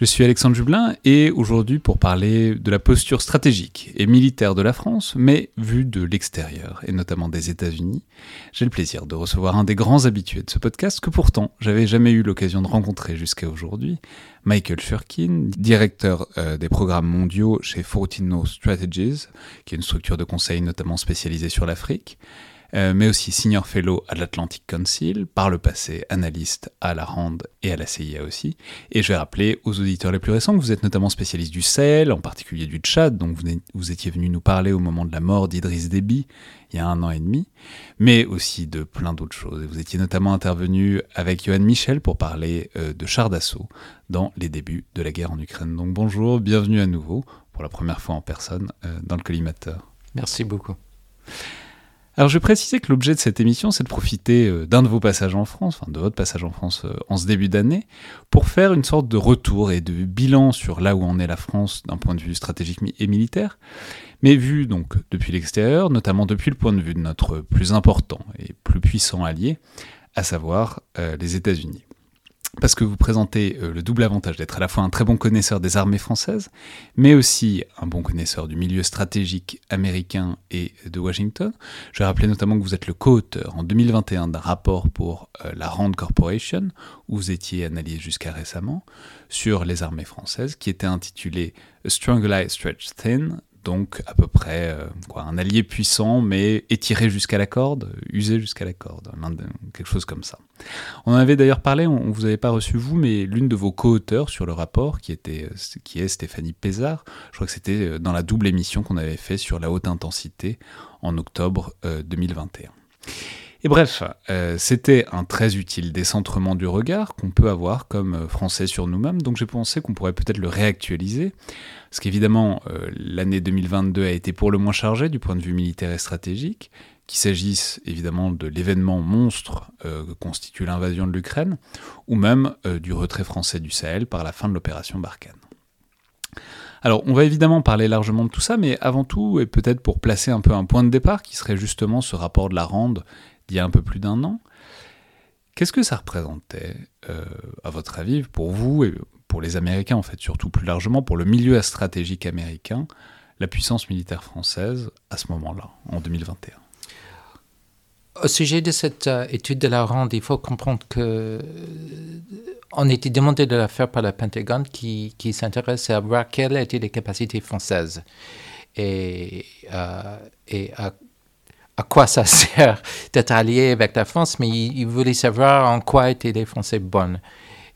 Je suis Alexandre Jublin et aujourd'hui pour parler de la posture stratégique et militaire de la France, mais vue de l'extérieur et notamment des États-Unis, j'ai le plaisir de recevoir un des grands habitués de ce podcast que pourtant j'avais jamais eu l'occasion de rencontrer jusqu'à aujourd'hui, Michael Furkin, directeur euh, des programmes mondiaux chez Fortino Strategies, qui est une structure de conseil notamment spécialisée sur l'Afrique, mais aussi senior fellow à l'Atlantic Council, par le passé analyste à la RAND et à la CIA aussi. Et je vais rappeler aux auditeurs les plus récents que vous êtes notamment spécialiste du Sahel, en particulier du Tchad, donc vous, étiez venu nous parler au moment de la mort d'Idriss Déby, il y a un an et demi, mais aussi de plein d'autres choses. vous étiez notamment intervenu avec Johan Michel pour parler euh, de chars d'assaut dans les débuts de la guerre en Ukraine. Donc bonjour, bienvenue à nouveau, pour la première fois en personne, euh, dans le collimateur. Merci beaucoup. Alors je vais préciser que l'objet de cette émission, c'est de profiter euh, d'un de vos passages en France, enfin de votre passage en France euh, en ce début d'année, pour faire une sorte de retour et de bilan sur là où en est la France d'un point de vue stratégique et militaire, mais vu donc depuis l'extérieur, notamment depuis le point de vue de notre plus important et plus puissant allié, à savoir euh, les États-Unis parce que vous présentez euh, le double avantage d'être à la fois un très bon connaisseur des armées françaises, mais aussi un bon connaisseur du milieu stratégique américain et de Washington. Je rappeler notamment que vous êtes le co-auteur en 2021 d'un rapport pour euh, la Rand Corporation, où vous étiez analysé jusqu'à récemment, sur les armées françaises, qui était intitulé Strong Ally Stretched Thin, donc à peu près euh, quoi, un allié puissant, mais étiré jusqu'à la corde, usé jusqu'à la corde, quelque chose comme ça. On en avait d'ailleurs parlé, on ne vous avait pas reçu vous, mais l'une de vos co-auteurs sur le rapport, qui, était, qui est Stéphanie Pézard, je crois que c'était euh, dans la double émission qu'on avait fait sur la haute intensité en octobre 2021. Euh, et bref, c'était un très utile décentrement du regard qu'on peut avoir comme Français sur nous-mêmes, donc j'ai pensé qu'on pourrait peut-être le réactualiser parce qu'évidemment, euh, l'année 2022 a été pour le moins chargée du point de vue militaire et stratégique, qu'il s'agisse évidemment de l'événement monstre euh, que constitue l'invasion de l'Ukraine, ou même euh, du retrait français du Sahel par la fin de l'opération Barkhane. Alors, on va évidemment parler largement de tout ça, mais avant tout, et peut-être pour placer un peu un point de départ, qui serait justement ce rapport de la Rande d'il y a un peu plus d'un an, qu'est-ce que ça représentait, à votre avis, pour vous et pour les Américains, en fait, surtout plus largement, pour le milieu stratégique américain, la puissance militaire française à ce moment-là, en 2021 Au sujet de cette euh, étude de la ronde, il faut comprendre que euh, on était demandé de la faire par le Pentagone qui, s'intéresse à voir quelles étaient les capacités françaises. Et, euh, et à, quoi ça sert d'être allié avec la France, mais il, il voulait savoir en quoi étaient les Français bonnes.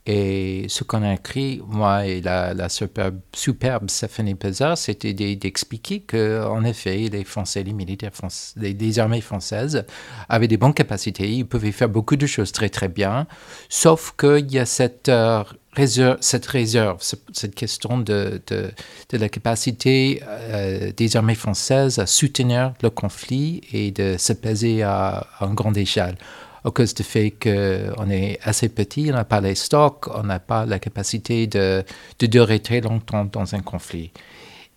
Et ce qu'on a écrit, moi et la, superbe, superbe Stéphanie Pézard, c'était d'expliquer qu'en effet, les Français, les militaires les, armées françaises avaient des bonnes capacités, ils pouvaient faire beaucoup de choses très très bien, sauf qu'il y a cette, cette réserve, cette question de, la capacité euh, des armées françaises à soutenir le conflit et de se peser à, à une grande échelle à cause du fait qu'on est assez petit, on n'a pas les stocks, on n'a pas la capacité de, durer très longtemps dans un conflit.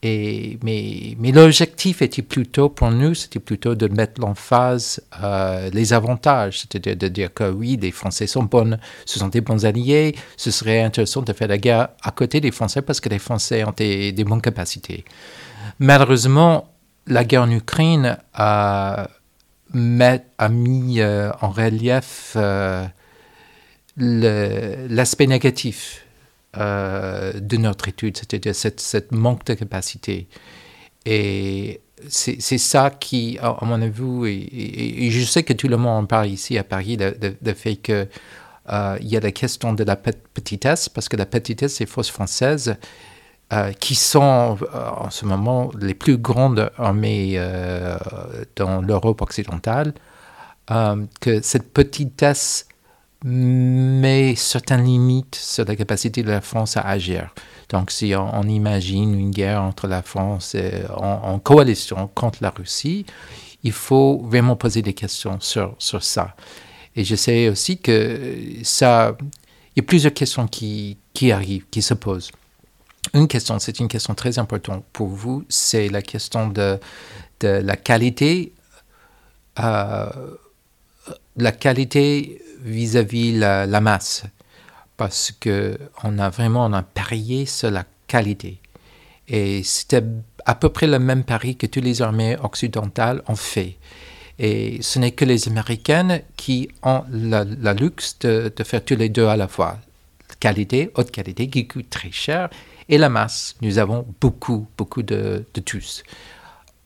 Mais, l'objectif était plutôt, pour nous, c'était plutôt de mettre en phase euh, les avantages, c'est-à-dire de dire que oui, les Français sont bonnes, ce sont des bons alliés, ce serait intéressant de faire la guerre à côté des Français parce que les Français ont des, bonnes capacités. Malheureusement, la guerre en Ukraine a mis euh, en relief euh, l'aspect négatif de notre étude, c'est-à-dire cette, manque de capacité. Et c'est ça qui, à, mon avis, et, je sais que tout le monde en parle ici à Paris, le, fait qu'il il y a la question de la petitesse, parce que la petitesse des forces françaises euh, qui sont euh, en ce moment les plus grandes armées euh, dans l'Europe occidentale, que cette petitesse met certaines limites sur la capacité de la France à agir. Donc si on, imagine une guerre entre la France et, en, coalition contre la Russie, il faut vraiment poser des questions sur, sur ça. Et je sais aussi que ça, il y a plusieurs questions qui, qui arrivent, qui se posent. une question, c'est une question très importante pour vous, c'est la question de, de la qualité, euh, la qualité vis-à-vis la, la, masse, parce que on a vraiment on a parié sur la qualité. Et c'était à peu près le même pari que toutes les armées occidentales ont fait. Et ce n'est que les Américaines qui ont le luxe de, faire tous les deux à la fois. Qualité, haute qualité, qui coûte très cher, et la masse. Nous avons beaucoup, beaucoup de, de tous.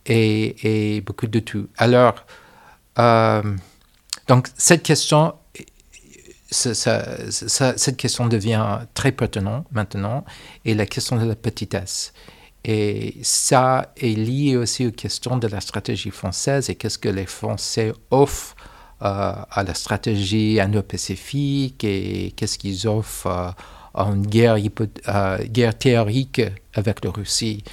Et, et, beaucoup de tout. Alors, euh, donc cette question, cette question devient très pertinente maintenant, et la question de la petitesse. Et ça est lié aussi aux questions de la stratégie française et qu'est-ce que les Français offrent euh, à la stratégie indo-pacifique et qu'est-ce qu'ils offrent euh, en guerre, euh, guerre théorique avec la Russie.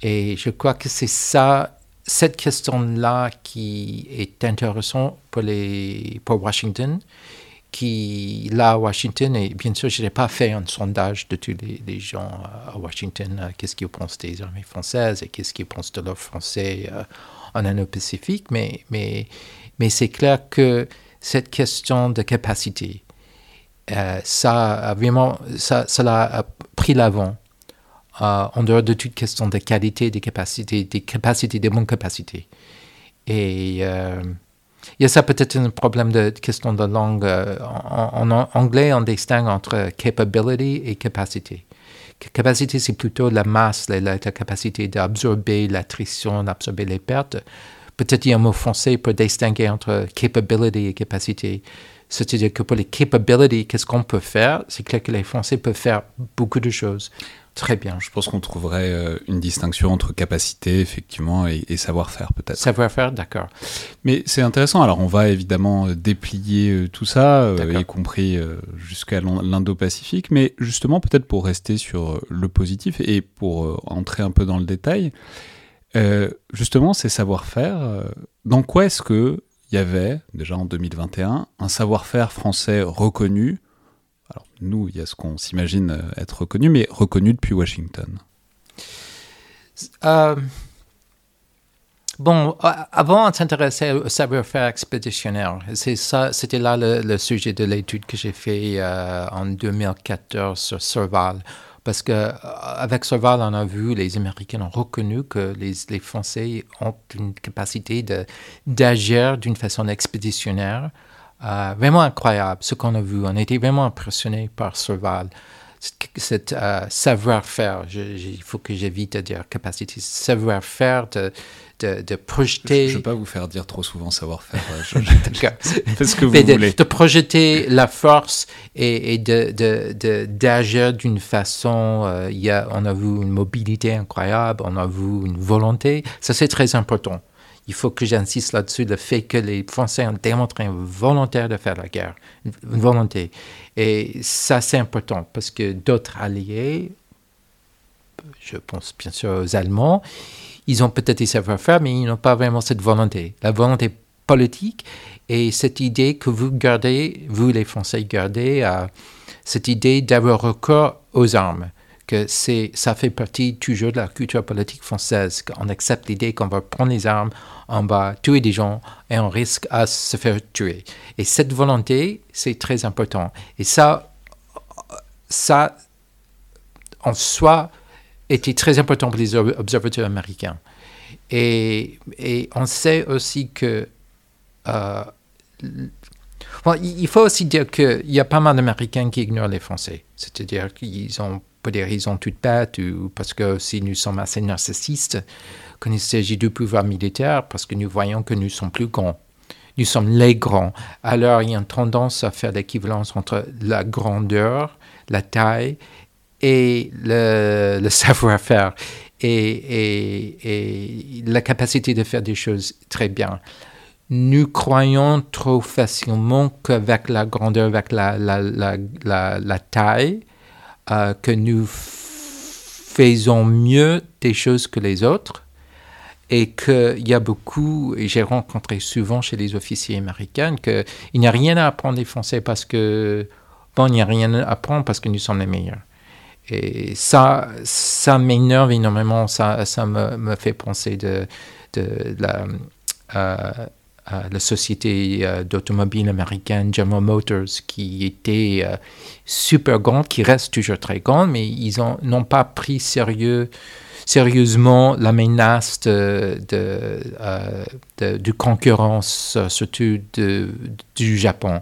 Et je crois que c'est ça, cette question-là qui est intéressante pour, Washington qui, là, à Washington, et bien sûr, je n'ai pas fait un sondage de tous les, gens à Washington, euh, qu'est-ce qu'ils pensent des armées françaises et qu'est-ce qu'ils pensent de l'offre français euh, en Indo-Pacifique, mais, mais, mais c'est clair que cette question de capacité, euh, ça vraiment, ça, ça a pris l'avant en dehors de toute question de qualité, des capacités, des capacités, des bonnes capacités. Et il y a ça peut-être un problème de question de langue. Euh, en, anglais, on distingue entre capability et capacité. Capacité, c'est plutôt la masse, la, capacité d'absorber l'attrition, d'absorber les pertes. Peut-être il y a un mot français pour distinguer entre capability et capacité. C'est-à-dire que pour les capabilities, qu'est-ce qu'on peut faire? C'est clair que les Français peuvent faire beaucoup de choses. Très bien. Je pense qu'on trouverait euh, une distinction entre capacité, effectivement, et, savoir-faire, peut-être. Savoir-faire, d'accord. Mais c'est intéressant. Alors, on va évidemment euh, déplier euh, tout ça, y compris jusqu'à l'Indo-Pacifique. Mais justement, peut-être pour rester sur le positif et pour entrer un peu dans le détail, justement, ces savoir-faire, dans quoi est-ce que il y avait, déjà en 2021, un savoir-faire français reconnu alors nous, il y a ce qu'on s'imagine euh, être reconnu, mais reconnu depuis Washington. Euh, bon, avant, on s'intéressait au savoir-faire expéditionnaire. C'était là le, sujet de l'étude que j'ai fait euh, en 2014 sur Serval. Parce qu'avec Serval, on a vu, les Américains ont reconnu que les, les Français ont une capacité d'agir d'une façon expéditionnaire euh, vraiment incroyable ce qu'on a vu. On a été vraiment impressionnés par Serval. Cet euh, savoir-faire, il faut que j'évite de dire capacité, savoir-faire de, de, de, projeter. Je ne vais pas vous faire dire trop souvent savoir-faire. Faites ce que vous de, voulez. De projeter la force et, et d'agir d'une façon. Euh, y a, on a vu une mobilité incroyable, on a vu une volonté. Ça, c'est très important il faut que j'insiste là-dessus, le fait que les Français ont démontré une volonté de faire la guerre, une volonté. Et ça, c'est important parce que d'autres alliés, je pense bien sûr aux Allemands, ils ont peut-être des savoir-faire, mais ils n'ont pas vraiment cette volonté. La volonté politique et cette idée que vous gardez, vous les Français gardez, euh, cette idée d'avoir recours aux armes que c'est, ça fait partie toujours de la culture politique française, qu'on accepte l'idée qu'on va prendre les armes, on va tuer des gens et on risque à se faire tuer. Et cette volonté, c'est très important. Et ça, ça, en soi, était très important pour les observateurs américains. Et, et on sait aussi que... Euh, il faut aussi dire qu'il y a pas mal d'Américains qui ignorent les Français. C'est-à-dire qu'ils ont des raisons toutes bêtes ou parce que si nous sommes assez narcissistes, quand il s'agit du pouvoir militaire, parce que nous voyons que nous sommes plus grands. Nous sommes les grands. Alors, il y a une tendance à faire l'équivalence entre la grandeur, la taille et le, savoir-faire et, la capacité de faire des choses très bien. Nous croyons trop facilement qu'avec la grandeur, avec la taille, que nous faisons mieux des choses que les autres et qu'il y a beaucoup, et j'ai rencontré souvent chez les officiers américains, qu'il n'y a rien à apprendre des Français parce que, bon, il n'y a rien à apprendre parce que nous sommes les meilleurs. Et ça, ça m'énerve énormément, ça, ça me, fait penser de, de, la, euh, la société euh, d'automobile américaine General Motors, qui était euh, super grande, qui reste toujours très grande, mais ils n'ont pas pris sérieux sérieusement la menace de, de, de, concurrence, surtout du Japon.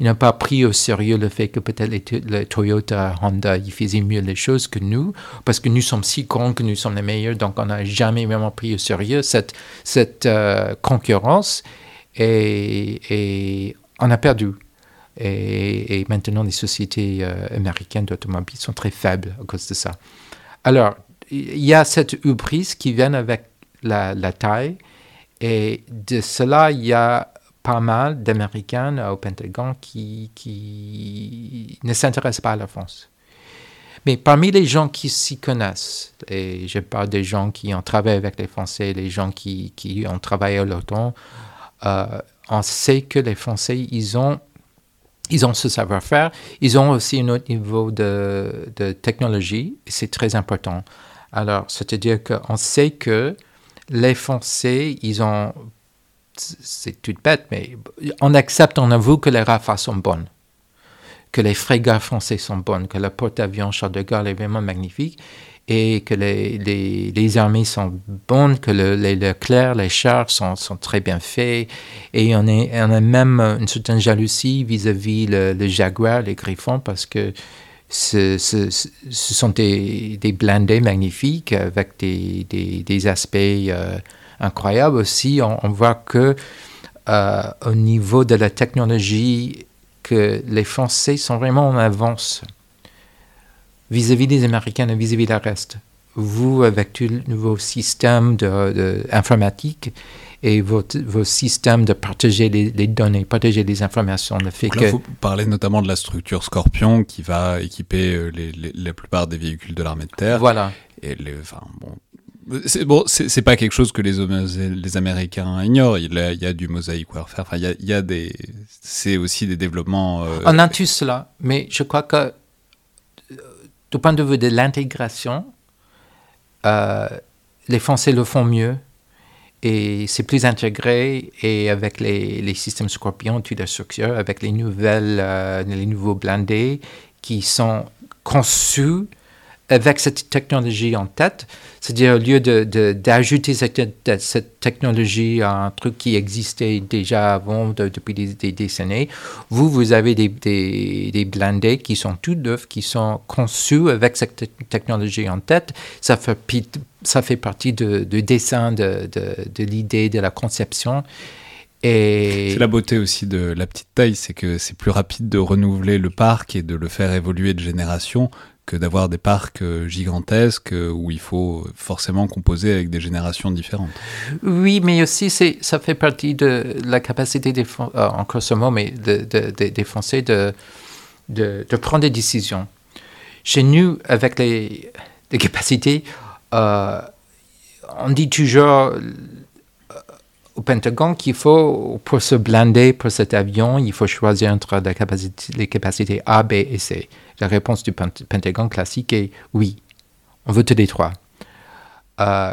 Il n'a pas pris au sérieux le fait que peut-être les, Toyota, Honda, ils faisaient mieux les choses que nous, parce que nous sommes si grands que nous sommes les meilleurs, donc on n'a jamais vraiment pris au sérieux cette, cette euh, concurrence et, on a perdu. Et, maintenant, les sociétés euh, américaines d'automobiles sont très faibles à cause de ça. Alors, il y a cette hubris qui vient avec la, taille, et de cela, il y a pas mal d'Américains au Pentagone qui, ne s'intéressent pas à la France. Mais parmi les gens qui s'y connaissent, et je parle des gens qui ont travaillé avec les Français, les gens qui, ont travaillé euh, on sait que les Français, ils ont, ils ont ce savoir-faire, ils ont aussi un autre niveau de, de technologie, et c'est très important. Alors, c'est-à-dire qu'on sait que les Français, ils ont c'est tout bête, mais on accepte, on avoue que les rafales sont bonnes, que les frégates français sont bonnes, que le porte-avions Charles de Gaulle est vraiment magnifique et que les, les, armées sont bonnes, que le, les Leclerc, les chars sont, sont, très bien faits. Et on, est, on a même une certaine jalousie vis-à-vis le, Jaguar, les Griffons, parce que ce, sont des, blindés magnifiques avec des, des aspects euh, incroyable aussi. On, voit que euh, au niveau de la technologie, que les Français sont vraiment en avance vis-à-vis des Américains et vis-à-vis du reste. Vous, avec tous vos systèmes de, informatique et vos, vos, systèmes de partager les, données, partager les informations, le fait que... Vous parlez notamment de la structure Scorpion qui va équiper euh, les, la plupart des véhicules de l'armée de terre. Voilà. Et enfin, bon, c'est bon, c'est pas quelque chose que les, les Américains ignorent. Il y a, il y a du mosaïque warfare. Enfin, il y a, il y a des, c'est aussi des développements. Euh, On a tout cela, mais je crois que du point de vue de l'intégration, euh, les Français le font mieux et c'est plus intégré et avec les, les systèmes Scorpion, tout structure, avec les nouvelles, les nouveaux blindés qui sont conçus avec cette technologie en tête, c'est-à-dire au lieu d'ajouter de, cette, cette, technologie à un truc qui existait déjà avant, depuis des, décennies, vous, vous avez des, des, blindés qui sont tout neufs, qui sont conçus avec cette technologie en tête. Ça fait, ça fait partie du dessin, de, de l'idée, de la conception. C'est la beauté aussi de la petite taille, c'est que c'est plus rapide de renouveler le parc et de le faire évoluer de génération que d'avoir des parcs euh, gigantesques euh, où il faut forcément composer avec des générations différentes. Oui, mais aussi ça fait partie de la capacité des euh, encore ce mot, mais de, des Français de, de, prendre des décisions. Chez nous, avec les, capacités, on dit toujours au Pentagone qu'il faut, pour se blinder pour cet avion, il faut choisir entre les capacités A, B et C. La réponse du Pentagone classique est oui, on veut les trois. Euh,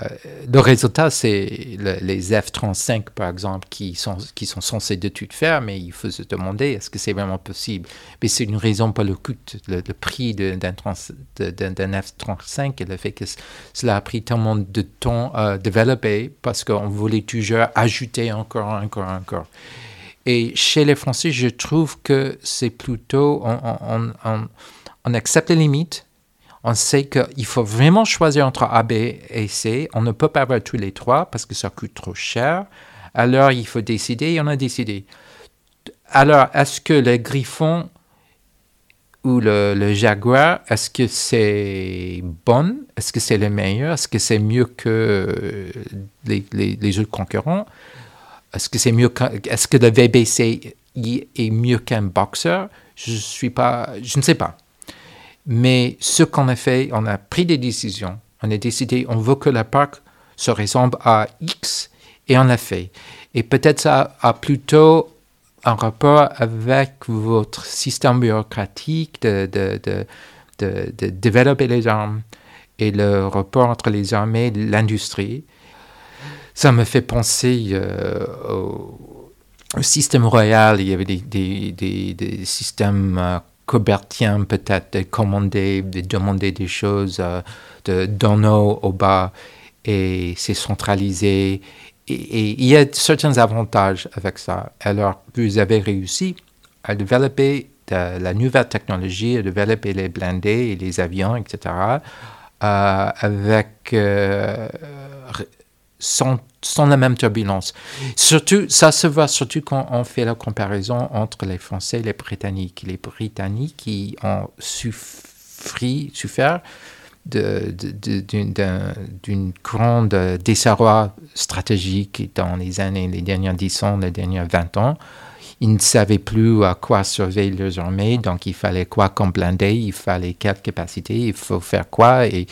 le résultat, c'est les F-35, par exemple, qui sont, qui sont censés de tout faire, mais il faut se demander est-ce que c'est vraiment possible? Mais c'est une raison pour le coût, le, prix d'un F-35 et le fait que cela a pris tellement de temps à développer parce qu'on voulait toujours ajouter encore, encore, encore. Et chez les Français, je trouve que c'est plutôt, on, accepte les limites, on sait qu'il faut vraiment choisir entre A, B et C. On ne peut pas avoir tous les trois parce que ça coûte trop cher. Alors, il faut décider et on a décidé. Alors, est-ce que le griffon ou le, jaguar, est-ce que c'est bon? Est-ce que c'est le meilleur? Est-ce que c'est mieux que les, autres concurrents? Est-ce que c'est mieux est-ce que le VBC est mieux qu'un boxeur? Je ne sais pas. Mais ce qu'on a fait, on a pris des décisions. On a décidé, on veut que la parc se ressemble à X et on l'a fait. Et peut-être ça a plutôt un rapport avec votre système bureaucratique de, de, de, développer les armes et le rapport entre les armées et l'industrie. Ça me fait penser euh, au, système royal. Il y avait des, des, des, systèmes cobertiens peut-être, de commander, de demander des choses euh, de, d'en haut au bas et c'est centralisé. Et, il y a certains avantages avec ça. Alors, vous avez réussi à développer la nouvelle technologie, à développer les blindés et les avions, etc., euh, avec euh, sans, la même turbulence. Surtout, ça se voit surtout quand on fait la comparaison entre les Français et les Britanniques. Les Britanniques qui ont souffert d'une grande désarroi stratégique dans les années, les dernières 10 ans, les dernières 20 ans. Ils ne savaient plus à quoi surveiller leurs armées, donc il fallait quoi comme blindé, il fallait quelle capacité, il faut faire quoi, et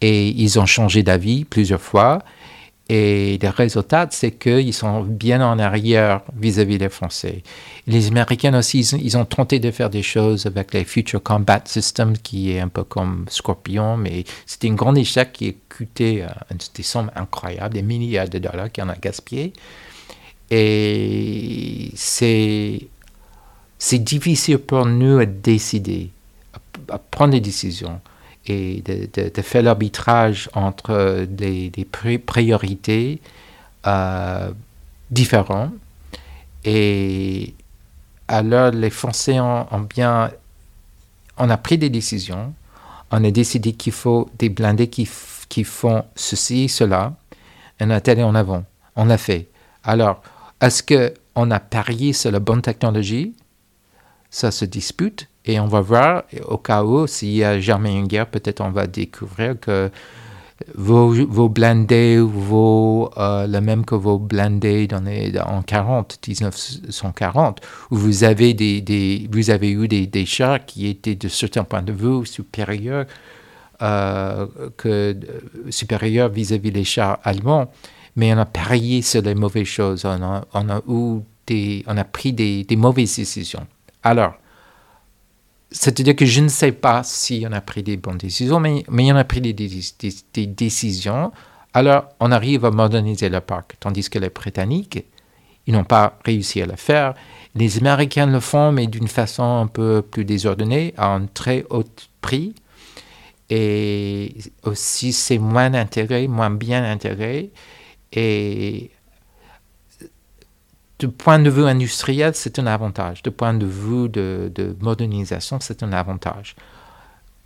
ils ont changé d'avis plusieurs fois. Et le résultat, c'est qu'ils sont bien en arrière vis-à-vis des Français. Les Américains aussi, ils, ont tenté de faire des choses avec les Future Combat Systems, qui est un peu comme Scorpion, mais c'était un grand échec qui a coûté euh, des sommes incroyables, des milliards de dollars qui en a gaspillé. Et c'est, difficile pour nous à décider, à prendre des décisions et de, faire l'arbitrage entre des, priorités euh, différentes. Et alors, les Français ont, bien. On a pris des décisions. On a décidé qu'il faut des blindés qui, qui font ceci, cela. Et on a allé en avant. On l'a fait. Alors, est-ce qu'on a parié sur la bonne technologie? Ça se dispute. Et on va voir, au cas où, s'il y a jamais une guerre, peut-être on va découvrir que vos, blindés vos, euh, le même que vos blindés en 40, 1940, où vous avez, des, vous avez eu des, chars qui étaient de certains points de vue supérieurs, euh, supérieurs vis-à-vis des chars allemands, mais on a parié sur les mauvaises choses, on a pris des, des mauvaises décisions. Alors, c'est-à-dire que je ne sais pas si on a pris des bonnes décisions, mais, mais on a pris des, décisions. Alors, on arrive à moderniser le parc, tandis que les Britanniques, ils n'ont pas réussi à le faire. Les Américains le font, mais d'une façon un peu plus désordonnée, à un très haut prix. Et aussi, c'est moins intégré, moins bien intégré. Et du point de vue industriel, c'est un avantage. Du point de vue de, modernisation, c'est un avantage.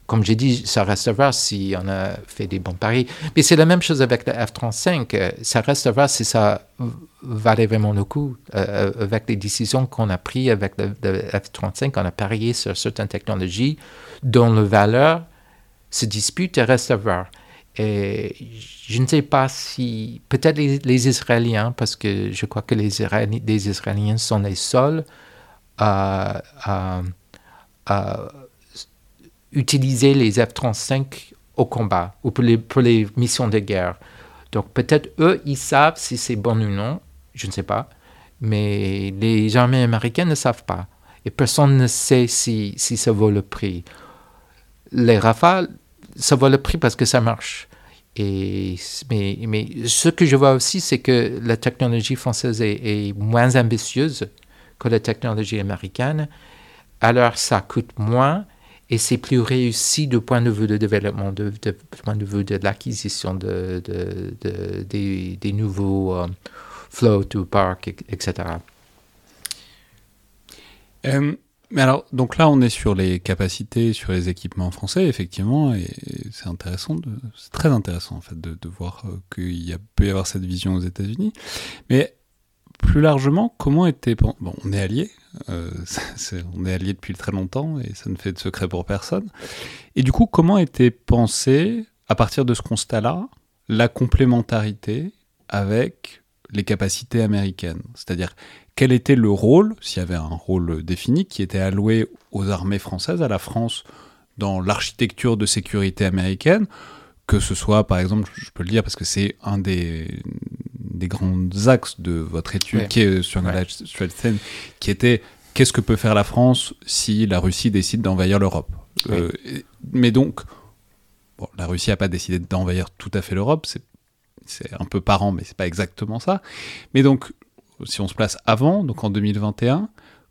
Comme j'ai dit, ça reste à voir si on a fait des bons paris. Mais c'est la même chose avec le F-35. Ça reste à voir si ça valait vraiment le coup. Euh, avec les décisions qu'on a prises avec le, F-35, on a parié sur certaines technologies dont la valeur se dispute et reste à voir. Et je ne sais pas si, peut-être les, Israéliens, parce que je crois que les, Israéliens, sont les seuls à, utiliser les F-35 au combat ou pour les, missions de guerre. Donc peut-être eux, ils savent si c'est bon ou non, je ne sais pas, mais les armées américaines ne savent pas. Et personne ne sait si, si ça vaut le prix. Les Rafales, ça vaut le prix parce que ça marche. Et, mais, mais ce que je vois aussi, c'est que la technologie française est, moins ambitieuse que la technologie américaine. Alors, ça coûte moins et c'est plus réussi du point de vue de développement, du point de vue de l'acquisition de, de, des, des, nouveaux euh, flow to park, etc. Mais alors, donc là, on est sur les capacités, sur les équipements français, effectivement, et c'est intéressant, c'est très intéressant en fait de, voir euh, qu'il peut y avoir cette vision aux États-Unis. Mais plus largement, comment était bon, on est alliés, euh, on est alliés depuis très longtemps et ça ne fait de secret pour personne. Et du coup, comment était pensée à partir de ce constat-là la complémentarité avec les capacités américaines? C'est-à-dire quel était le rôle, s'il y avait un rôle défini, qui était alloué aux armées françaises, à la France, dans l'architecture de sécurité américaine, que ce soit, par exemple, je peux le dire parce que c'est un des, des grands axes de votre étude, qui est sur ouais. qui était qu'est-ce que peut faire la France si la Russie décide d'envahir l'Europe? Euh, mais donc, bon, la Russie n'a pas décidé d'envahir tout à fait l'Europe, c'est un peu parent, mais c'est pas exactement ça. Mais donc, si on se place avant, donc en 2021,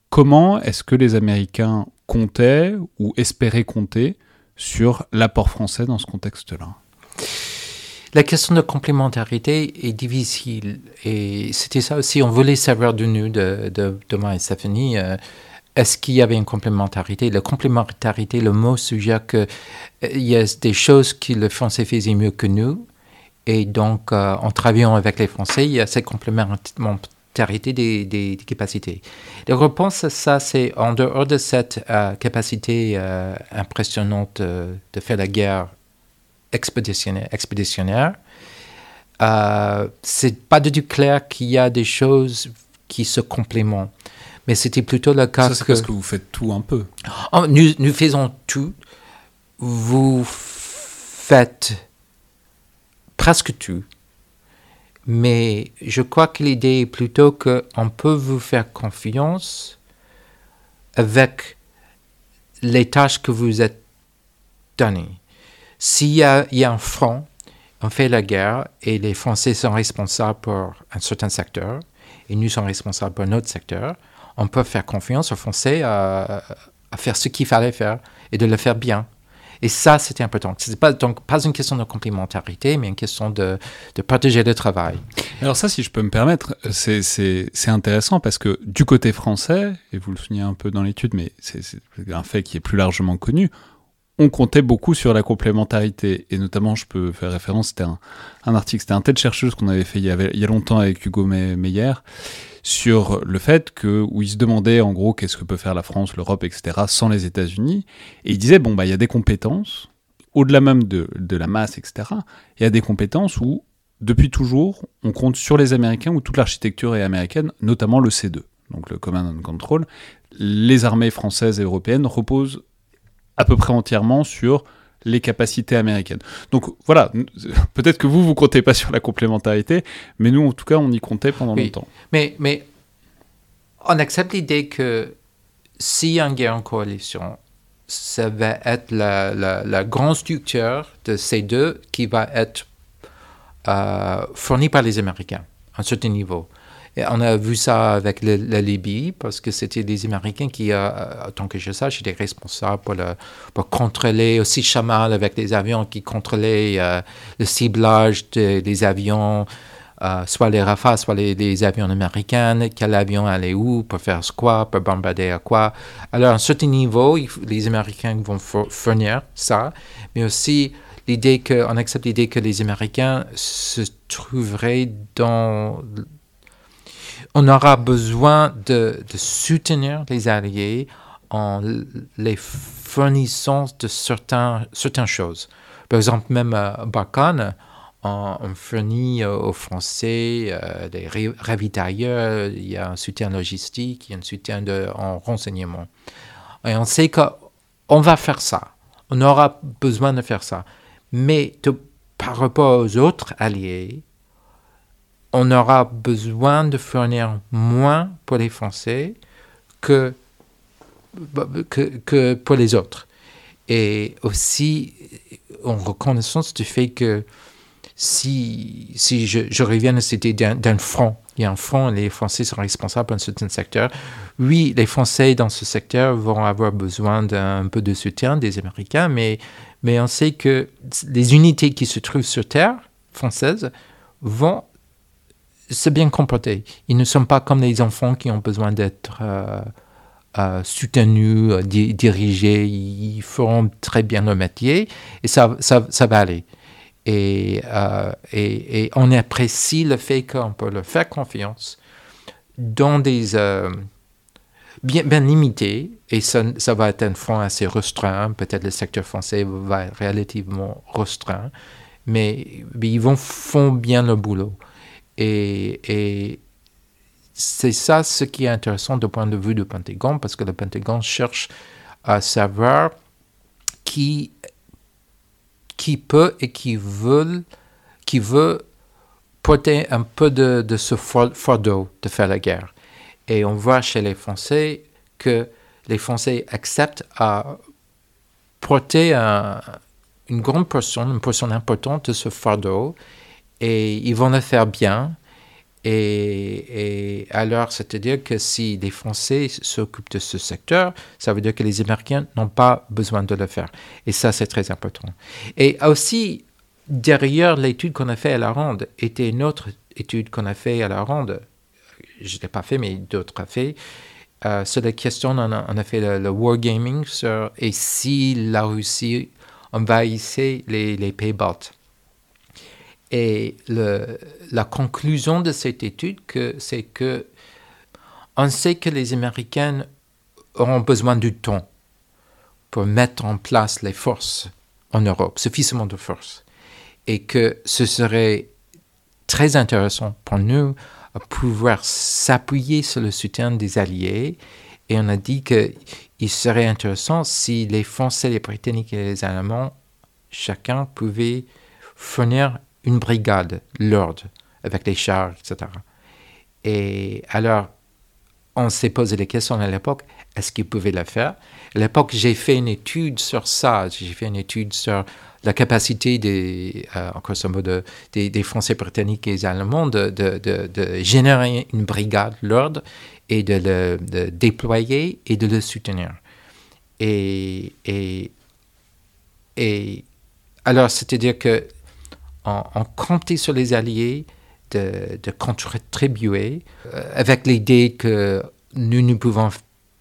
comment est-ce que les Américains comptaient ou espéraient compter sur l'apport français dans ce contexte-là? La question de complémentarité est difficile. Et c'était ça aussi, on voulait savoir de nous, de, de Thomas et Stéphanie, euh, est-ce qu'il y avait une complémentarité? La complémentarité, le mot suggère qu'il euh, y a des choses que le Français faisait mieux que nous. Et donc, euh, en travaillant avec les Français, il y a cette complémentarité des, des, capacités. La réponse à ça, c'est en dehors de cette capacité impressionnante de faire la guerre expéditionnaire. expéditionnaire. Euh, c'est pas du tout clair qu'il y a des choses qui se complémentent. Mais c'était plutôt le cas Ça, c'est parce que vous faites tout un peu. Oh, nous, nous faisons tout. Vous faites presque tout. Mais je crois que l'idée est plutôt qu'on peut vous faire confiance avec les tâches que vous êtes données. S'il y, a, un front, on fait la guerre et les Français sont responsables pour un certain secteur et nous sommes responsables pour un autre secteur, on peut faire confiance aux Français à, faire ce qu'il fallait faire et de le faire bien. Et ça, c'était important. Ce n'est pas, une question de complémentarité, mais une question de, de partager le travail. Alors ça, si je peux me permettre, c'est intéressant parce que du côté français, et vous le soulignez un peu dans l'étude, mais c'est un fait qui est plus largement connu, on comptait beaucoup sur la complémentarité. Et notamment, je peux faire référence, c'était un, article, c'était un tête chercheuse qu'on avait fait il y, avait, il y a longtemps avec Hugo Meyer, sur le fait que, où il se demandait en gros qu'est-ce que peut faire la France, l'Europe, etc., sans les États-Unis. Et il disait, bon, bah, il y a des compétences, au-delà même de, de la masse, etc., il y a des compétences où, depuis toujours, on compte sur les Américains, où toute l'architecture est américaine, notamment le C2, donc le Command and Control. Les armées françaises et européennes reposent à peu près entièrement sur les capacités américaines. Donc voilà, peut-être que vous, vous comptez pas sur la complémentarité, mais nous, en tout cas, on y comptait pendant longtemps. Mais, mais on accepte l'idée que s'il y a une guerre en coalition, ça va être la, la, grande structure de ces deux qui va être euh, fournie par les Américains à un certain niveau on a vu ça avec la Libye, parce que c'était les Américains qui, euh, tant que je sache, étaient responsables pour, le, pour contrôler aussi Chamal avec les avions qui contrôlaient euh, le ciblage des avions, euh, soit les Rafales, soit les, avions américains, quel avion allait où, pour faire quoi, pour bombarder à quoi. Alors, à un certain niveau, les Américains vont fournir ça, mais aussi l'idée on accepte l'idée que les Américains se trouveraient dans on aura besoin de, soutenir les alliés en les fournissant de certains, certaines choses. Par exemple, même à Barkhane, on, fournit aux Français euh, des ravitailleurs, il y a un soutien logistique, il y a un soutien de, en renseignement. Et on sait qu'on va faire ça. On aura besoin de faire ça. Mais par rapport aux autres alliés, on aura besoin de fournir moins pour les Français que, que, pour les autres. Et aussi, en reconnaissance du fait que si, si je, reviens à cette idée d'un front, il y a un front, les Français sont responsables d'un certain secteur. Oui, les Français dans ce secteur vont avoir besoin d'un peu de soutien des Américains, mais, mais on sait que les unités qui se trouvent sur terre française vont c'est bien comporté. Ils ne sont pas comme les enfants qui ont besoin d'être euh, euh, soutenus, euh, dirigés. Ils feront très bien leur métier et ça, ça, va aller. Et, on apprécie le fait qu'on peut leur faire confiance dans des bien, bien limités et ça, va être un front assez restreint. Peut-être le secteur français va être relativement restreint, mais, mais ils vont font bien le boulot. Et, c'est ça ce qui est intéressant du point de vue du Pentagone, parce que le Pentagone cherche à savoir qui, qui peut et qui veut, qui veut porter un peu de, ce fardeau de faire la guerre. Et on voit chez les Français que les Français acceptent à porter une grande portion, une portion importante de ce fardeau, et ils vont le faire bien. Et, alors, c'est-à-dire que si les Français s'occupent de ce secteur, ça veut dire que les Américains n'ont pas besoin de le faire. Et ça, c'est très important. Et aussi, derrière l'étude qu'on a fait à la ronde, était une autre étude qu'on a fait à la ronde. Je ne l'ai pas fait, mais d'autres ont fait. Euh, sur la question, on a, fait le, wargaming sur et si la Russie envahissait les, les Pays-Bas. Et la conclusion de cette étude, c'est que on sait que les Américains auront besoin du temps pour mettre en place les forces en Europe, suffisamment de forces, et que ce serait très intéressant pour nous de pouvoir s'appuyer sur le soutien des Alliés. Et on a dit qu'il serait intéressant si les Français, les Britanniques et les Allemands, chacun pouvait fournir une brigade lourde avec les chars, etc. Et alors, on s'est posé des questions à l'époque, est-ce qu'ils pouvaient le faire? À l'époque, j'ai fait une étude sur ça, j'ai fait une étude sur la capacité des, euh, encore mot des, Français britanniques et Allemands de, de, de, générer une brigade lourde et de le déployer et de le soutenir. Et, et, et alors, c'est-à-dire que on, comptait sur les Alliés de, de contribuer euh, avec l'idée que nous ne pouvons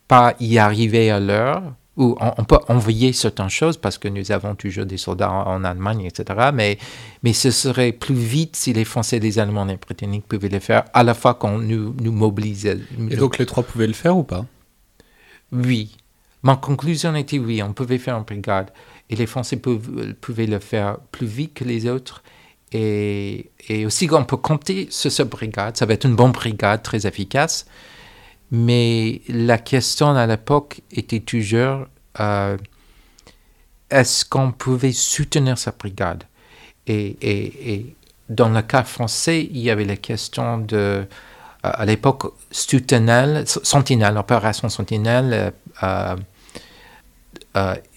pas y arriver à l'heure, ou on, peut envoyer certaines choses parce que nous avons toujours des soldats en, Allemagne, etc. Mais, mais ce serait plus vite si les Français, les Allemands et les Britanniques pouvaient le faire à la fois qu'on nous, nous mobilisait. Et donc les trois pouvaient le faire ou pas? Oui. Ma conclusion était oui, on pouvait faire une brigade. Et les Français pouvaient le faire plus vite que les autres. Et, aussi, on peut compter sur cette brigade. Ça va être une bonne brigade très efficace. Mais la question à l'époque était toujours euh, est-ce qu'on pouvait soutenir sa brigade? Et, dans le cas français, il y avait la question de, euh, à l'époque, Sentinelle, Sentinelle, l'opération Sentinelle euh,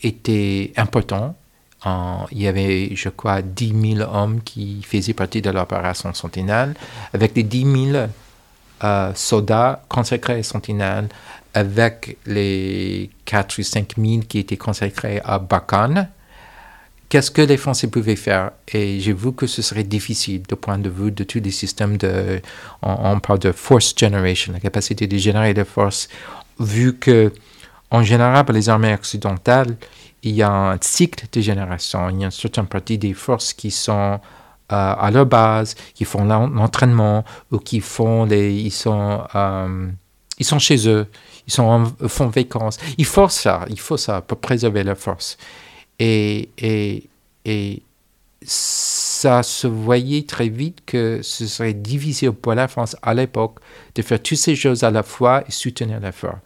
était important. il y avait, je crois, 10 000 hommes qui faisaient partie de l'opération Sentinelle. Avec les 10 000 euh, soldats consacrés à Sentinelle avec les 4 ou 5 000 qui étaient consacrés à Bakan. Qu'est-ce que les Français pouvaient faire? Et j'ai vu que ce serait difficile du point de vue de tous les systèmes de. On, parle de force generation, la capacité de générer des forces, vu que, en général, pour les armées occidentales, il y a un cycle de génération. Il y a une certaine partie des forces qui sont euh, à leur base, qui font l'entraînement ou qui font les, ils sont, euh, ils sont chez eux, ils sont en, font vacances. Il faut ça, il faut ça pour préserver leur force. Et, et, et ça se voyait très vite que ce serait difficile pour la France à l'époque de faire toutes ces choses à la fois et soutenir l'effort.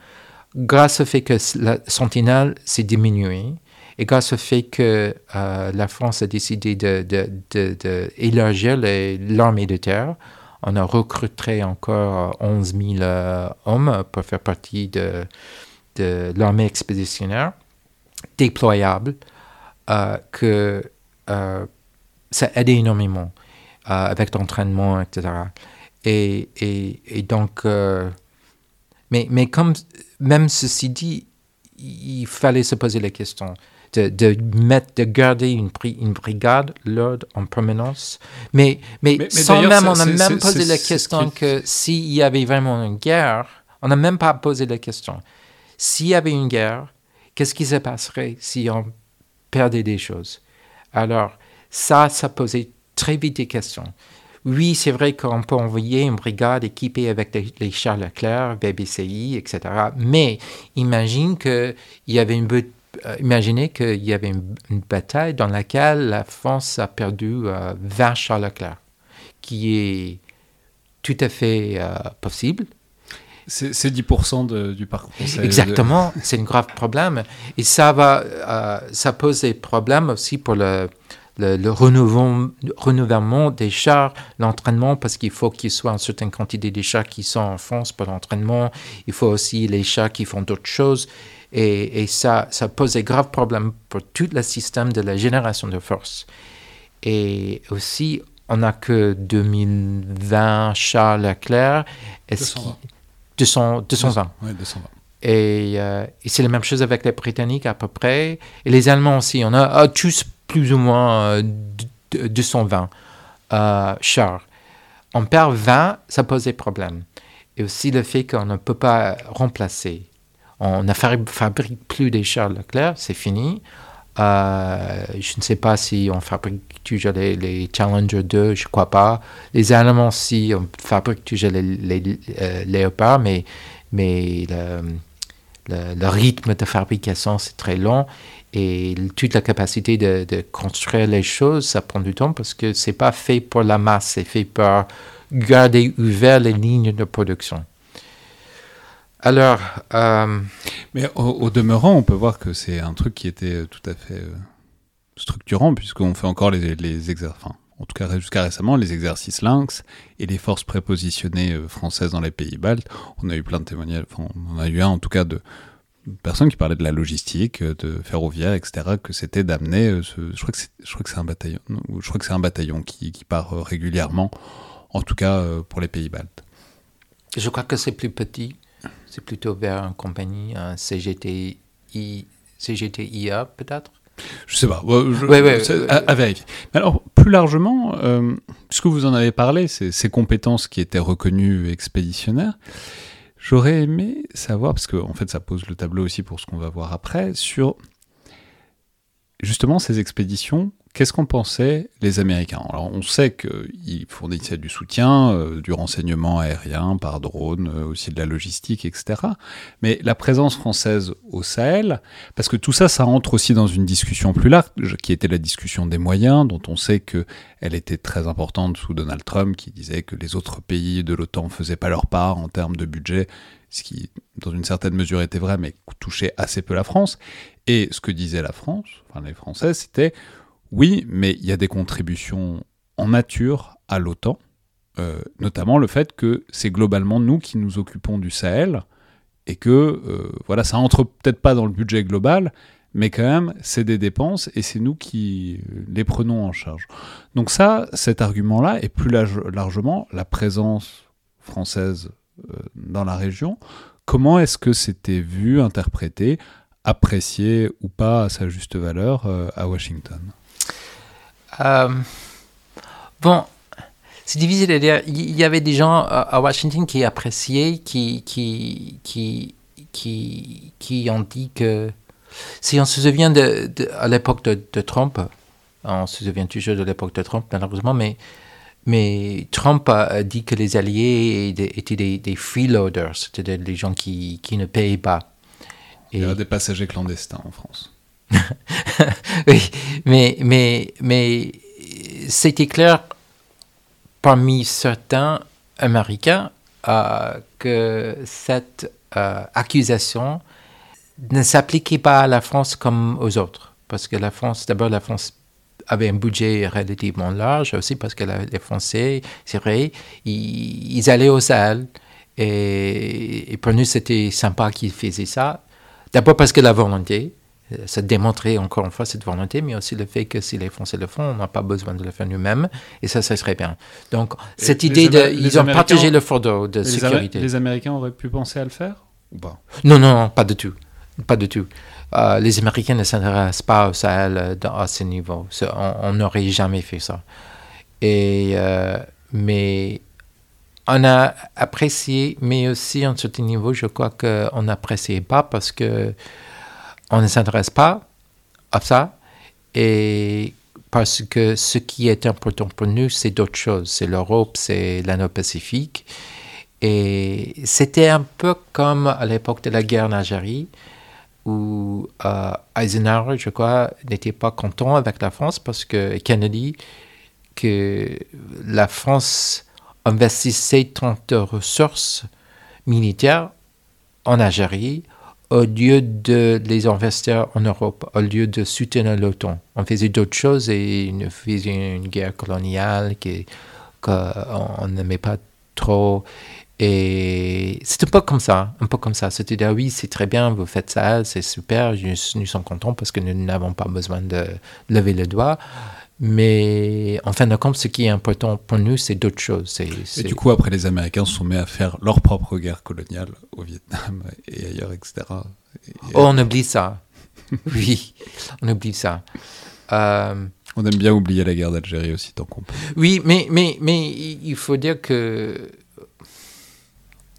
Grâce au fait que la Sentinelle s'est diminuée, et grâce au fait que euh, la France a décidé d'élargir de, l'armée de terre, on a recruté encore 11 000 euh, hommes pour faire partie de, l'armée expéditionnaire déployable, euh, que ça aide énormément avec l'entraînement, etc. Et, et, et donc, mais, mais comme même ceci dit, il fallait se poser la question de, mettre, de garder une, une brigade lourde en permanence. Mais, mais, sans même, on n'a même posé la question que s'il y avait vraiment une guerre, on n'a même pas posé la question. S'il y avait une guerre, qu'est-ce qui se passerait si on perdait des choses? Alors, ça, ça posait très vite des questions. Oui, c'est vrai qu'on peut envoyer une brigade équipée avec les, chars Leclerc, BBCI, etc. Mais imagine qu'il y avait une euh, imaginez qu'il y avait une, bataille dans laquelle la France a perdu 20 chars Leclerc, qui est tout à fait euh, possible. C'est 10% du parcours. Exactement, c'est un grave problème. Et ça, va, euh, ça pose des problèmes aussi pour le, le, renouvellement, des chars, l'entraînement, parce qu'il faut qu'il soit une certaine quantité de chars qui sont en France pour l'entraînement. Il faut aussi les chars qui font d'autres choses. Et, ça, ça pose des graves problèmes pour tout le système de la génération de force. Et aussi, on n'a que 2020 Charles Leclerc. 220. 200, 220. Oui, 220. Et, euh, et c'est la même chose avec les Britanniques à peu près. Et les Allemands aussi. On a ah, tous plus ou moins 220 euh, euh, chars. On perd 20, ça pose des problèmes. Et aussi le fait qu'on ne peut pas remplacer. On ne fabrique plus des chars Leclerc, c'est fini. Euh, je ne sais pas si on fabrique toujours les, Challenger 2, je ne crois pas. Les Allemands, si, on fabrique toujours les, Léopards, mais, mais le, rythme de fabrication, c'est très long. Et toute la capacité de, construire les choses, ça prend du temps parce que ce n'est pas fait pour la masse, c'est fait pour garder ouvert les lignes de production. Alors. Euh, Mais au, demeurant, on peut voir que c'est un truc qui était euh, tout à fait euh, structurant, puisqu'on fait encore les, exercices. Enfin, en tout cas, jusqu'à récemment, les exercices Lynx et les forces prépositionnées françaises dans les pays baltes. On a eu plein de témoignages. On a eu un, en tout cas, de personnes qui parlaient de la logistique, de ferroviaire, etc., que c'était d'amener. je crois que c'est un bataillon. Je crois que c'est un bataillon qui, qui part régulièrement, en tout cas pour les pays baltes. Je crois que c'est plus petit. C'est plutôt vers une compagnie, un CGTI, CGTIA peut-être? Je sais pas. à, vérifier. alors, plus largement, euh, puisque vous en avez parlé, ces, ces compétences qui étaient reconnues expéditionnaires, j'aurais aimé savoir, parce qu'en en fait, ça pose le tableau aussi pour ce qu'on va voir après, sur justement ces expéditions Qu'est-ce qu'en pensaient les Américains? Alors on sait qu'ils fournissaient du soutien, euh, du renseignement aérien par drone, euh, aussi de la logistique, etc. Mais la présence française au Sahel, parce que tout ça, ça rentre aussi dans une discussion plus large, qui était la discussion des moyens, dont on sait qu'elle était très importante sous Donald Trump, qui disait que les autres pays de l'OTAN ne faisaient pas leur part en termes de budget, ce qui, dans une certaine mesure, était vrai, mais touchait assez peu la France. Et ce que disait la France, enfin les Français, c'était oui, mais il y a des contributions en nature à l'OTAN, euh, notamment le fait que c'est globalement nous qui nous occupons du Sahel et que euh, voilà, ça entre peut-être pas dans le budget global, mais quand même c'est des dépenses et c'est nous qui les prenons en charge. Donc ça, cet argument-là et plus largement la présence française euh, dans la région. Comment est-ce que c'était vu, interprété, apprécié ou pas à sa juste valeur à Washington? Euh, bon, c'est difficile à dire. Il y avait des gens à Washington qui appréciaient, qui, qui, qui, qui, qui ont dit que. Si on se souvient de, à l'époque de, Trump, on se souvient toujours de l'époque de Trump, malheureusement, mais, mais Trump a dit que les Alliés étaient des, des freeloaders, c'est-à-dire des gens qui, qui ne payent pas. Il y a des passagers clandestins en France. oui, mais, mais, mais c'était clair parmi certains Américains euh, que cette euh, accusation ne s'appliquait pas à la France comme aux autres. Parce que la France, d'abord, la France avait un budget relativement large, aussi parce que les Français, c'est vrai, ils, allaient au Sahel. Et, et pour nous, c'était sympa qu'ils faisaient ça. D'abord parce que la volonté, ça démontrait encore une fois cette volonté, mais aussi le fait que si les Français le font, on n'a pas besoin de le faire nous-mêmes, et ça, ça serait bien. Donc, cette idée de... Ils ont partagé le fardeau de sécurité. Les Américains auraient pu penser à le faire ou pas? Non, non, pas du tout. Pas du tout. Euh, les Américains ne s'intéressent pas au Sahel euh, à ce niveau. On n'aurait jamais fait ça. Et, euh, mais on a apprécié, mais aussi à un certain niveau, je crois qu'on n'appréciait pas parce que on ne s'intéresse pas à ça et parce que ce qui est important pour nous, c'est d'autres choses. C'est l'Europe, c'est l'Indo-Pacifique. Et c'était un peu comme à l'époque de la guerre en où euh, Eisenhower, je crois, n'était pas content avec la France parce que Kennedy, que la France investissait tant de ressources militaires en Algérie au lieu de les investir en Europe, au lieu de soutenir l'OTAN. On faisait d'autres choses et on faisait une guerre coloniale qu'on n'aimait pas trop. Et c'est un peu comme ça, un peu comme ça. C'était dire, oui, c'est très bien, vous faites ça, c'est super, nous, sommes contents parce que nous n'avons pas besoin de lever le doigt. Mais en fin de compte, ce qui est important pour nous, c'est d'autres choses. Et du coup, après, les Américains se sont mis à faire leur propre guerre coloniale au Vietnam et ailleurs, etc. oh, on oublie ça. oui, on oublie ça. Euh, on aime bien oublier la guerre d'Algérie aussi, tant qu'on peut. Oui, mais, mais, mais il faut dire que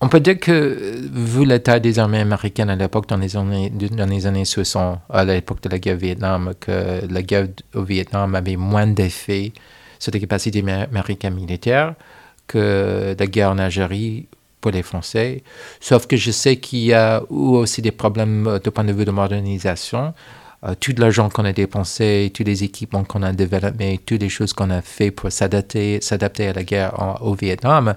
on peut dire que, vu l'état des armées américaines à l'époque, dans, les années, dans les années 60, à l'époque de la guerre au Vietnam, que la guerre au Vietnam avait moins d'effet sur les capacités américaines militaires que la guerre en Algérie pour les Français. Sauf que je sais qu'il y a aussi des problèmes de point de vue de modernisation. Euh, tout l'argent qu'on a dépensé, tous les équipements qu'on a développés, toutes les choses qu'on a fait pour s'adapter, s'adapter à la guerre au Vietnam, euh,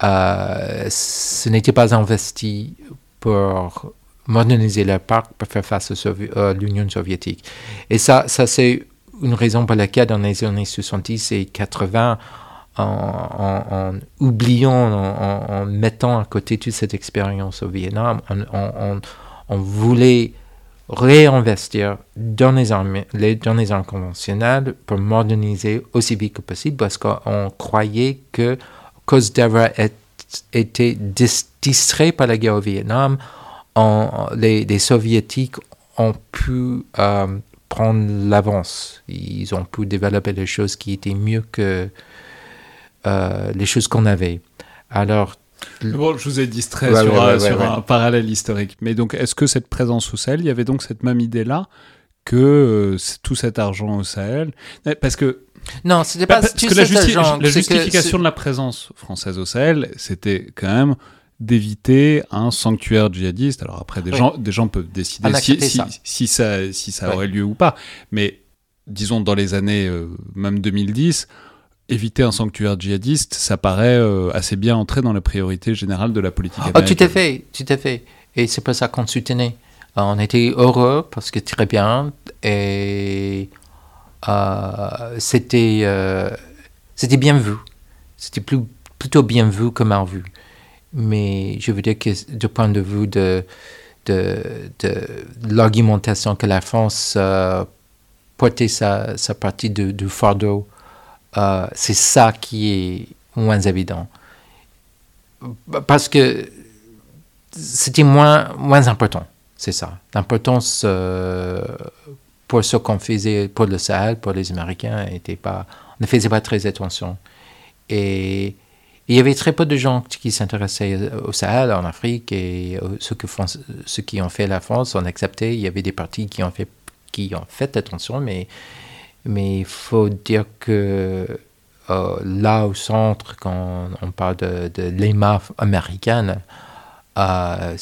ce n'était pas investi pour moderniser leur parc pour faire face à euh, l'Union soviétique. Et ça, ça c'est une raison pour laquelle dans les années 70 et 80, en, oubliant, en, mettant à côté toute cette expérience au Vietnam, on, voulait réinvestir dans les, armées, dans les armes conventionnelles pour moderniser aussi vite que possible parce qu'on croyait que cause d'avoir été distrait par la guerre au Vietnam, les, Soviétiques ont pu euh, prendre l'avance. Ils ont pu développer des choses qui étaient mieux que euh, les choses qu'on avait. Alors, Bon, je vous ai distrait sur, un, parallèle historique. Mais donc, est-ce que cette présence au Sahel, il y avait donc cette même idée-là que euh, tout cet argent au Sahel? Parce que non, c'était pas. Parce que la, justification de la présence française au Sahel, c'était quand même d'éviter un sanctuaire djihadiste. Alors après, des, gens, des gens peuvent décider si, ça. Si, ça, si ça aurait lieu ou pas. Mais disons, dans les années euh, même 2010, éviter un sanctuaire djihadiste, ça paraît euh, assez bien entrer dans la priorité générale de la politique américaine. Oh, tout à fait, tout à fait. Et c'est pas ça qu'on soutenait. On était heureux parce que très bien. Et euh, c'était euh, c'était bien vu. C'était plutôt bien vu que mal vu. Mais je veux dire que du point de vue de, de, de l'argumentation que la France euh, portait sa, sa partie du de fardeau, c'est ça qui est moins évident. Parce que c'était moins, moins important, c'est ça. L'importance pour ce qu'on faisait pour le Sahel, pour les Américains, était pas, on ne faisait pas très attention. Et il y avait très peu de gens qui s'intéressaient au Sahel, en Afrique, et ceux, que ceux qui ont fait la France ont accepté. Il y avait des partis qui ont fait, qui ont fait attention, mais mais il faut dire que euh, là au centre, quand on parle de, de l'EMA américaine, euh,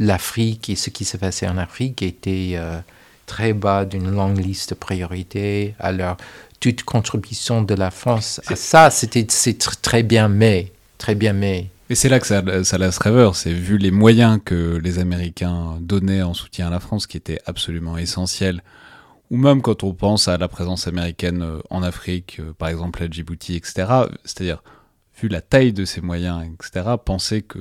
l'Afrique et ce qui se passait en Afrique était euh, très bas d'une longue liste de priorités. Alors, toute contribution de la France à ça, c'était c'est très bien mais, très bien mais. Et c'est là que ça, ça laisse rêveur, c'est vu les moyens que les Américains donnaient en soutien à la France, qui étaient absolument essentiels, ou même quand on pense à la présence américaine euh, en Afrique, euh, par exemple à Djibouti, etc., c'est-à-dire, vu la taille de ces moyens, etc., penser que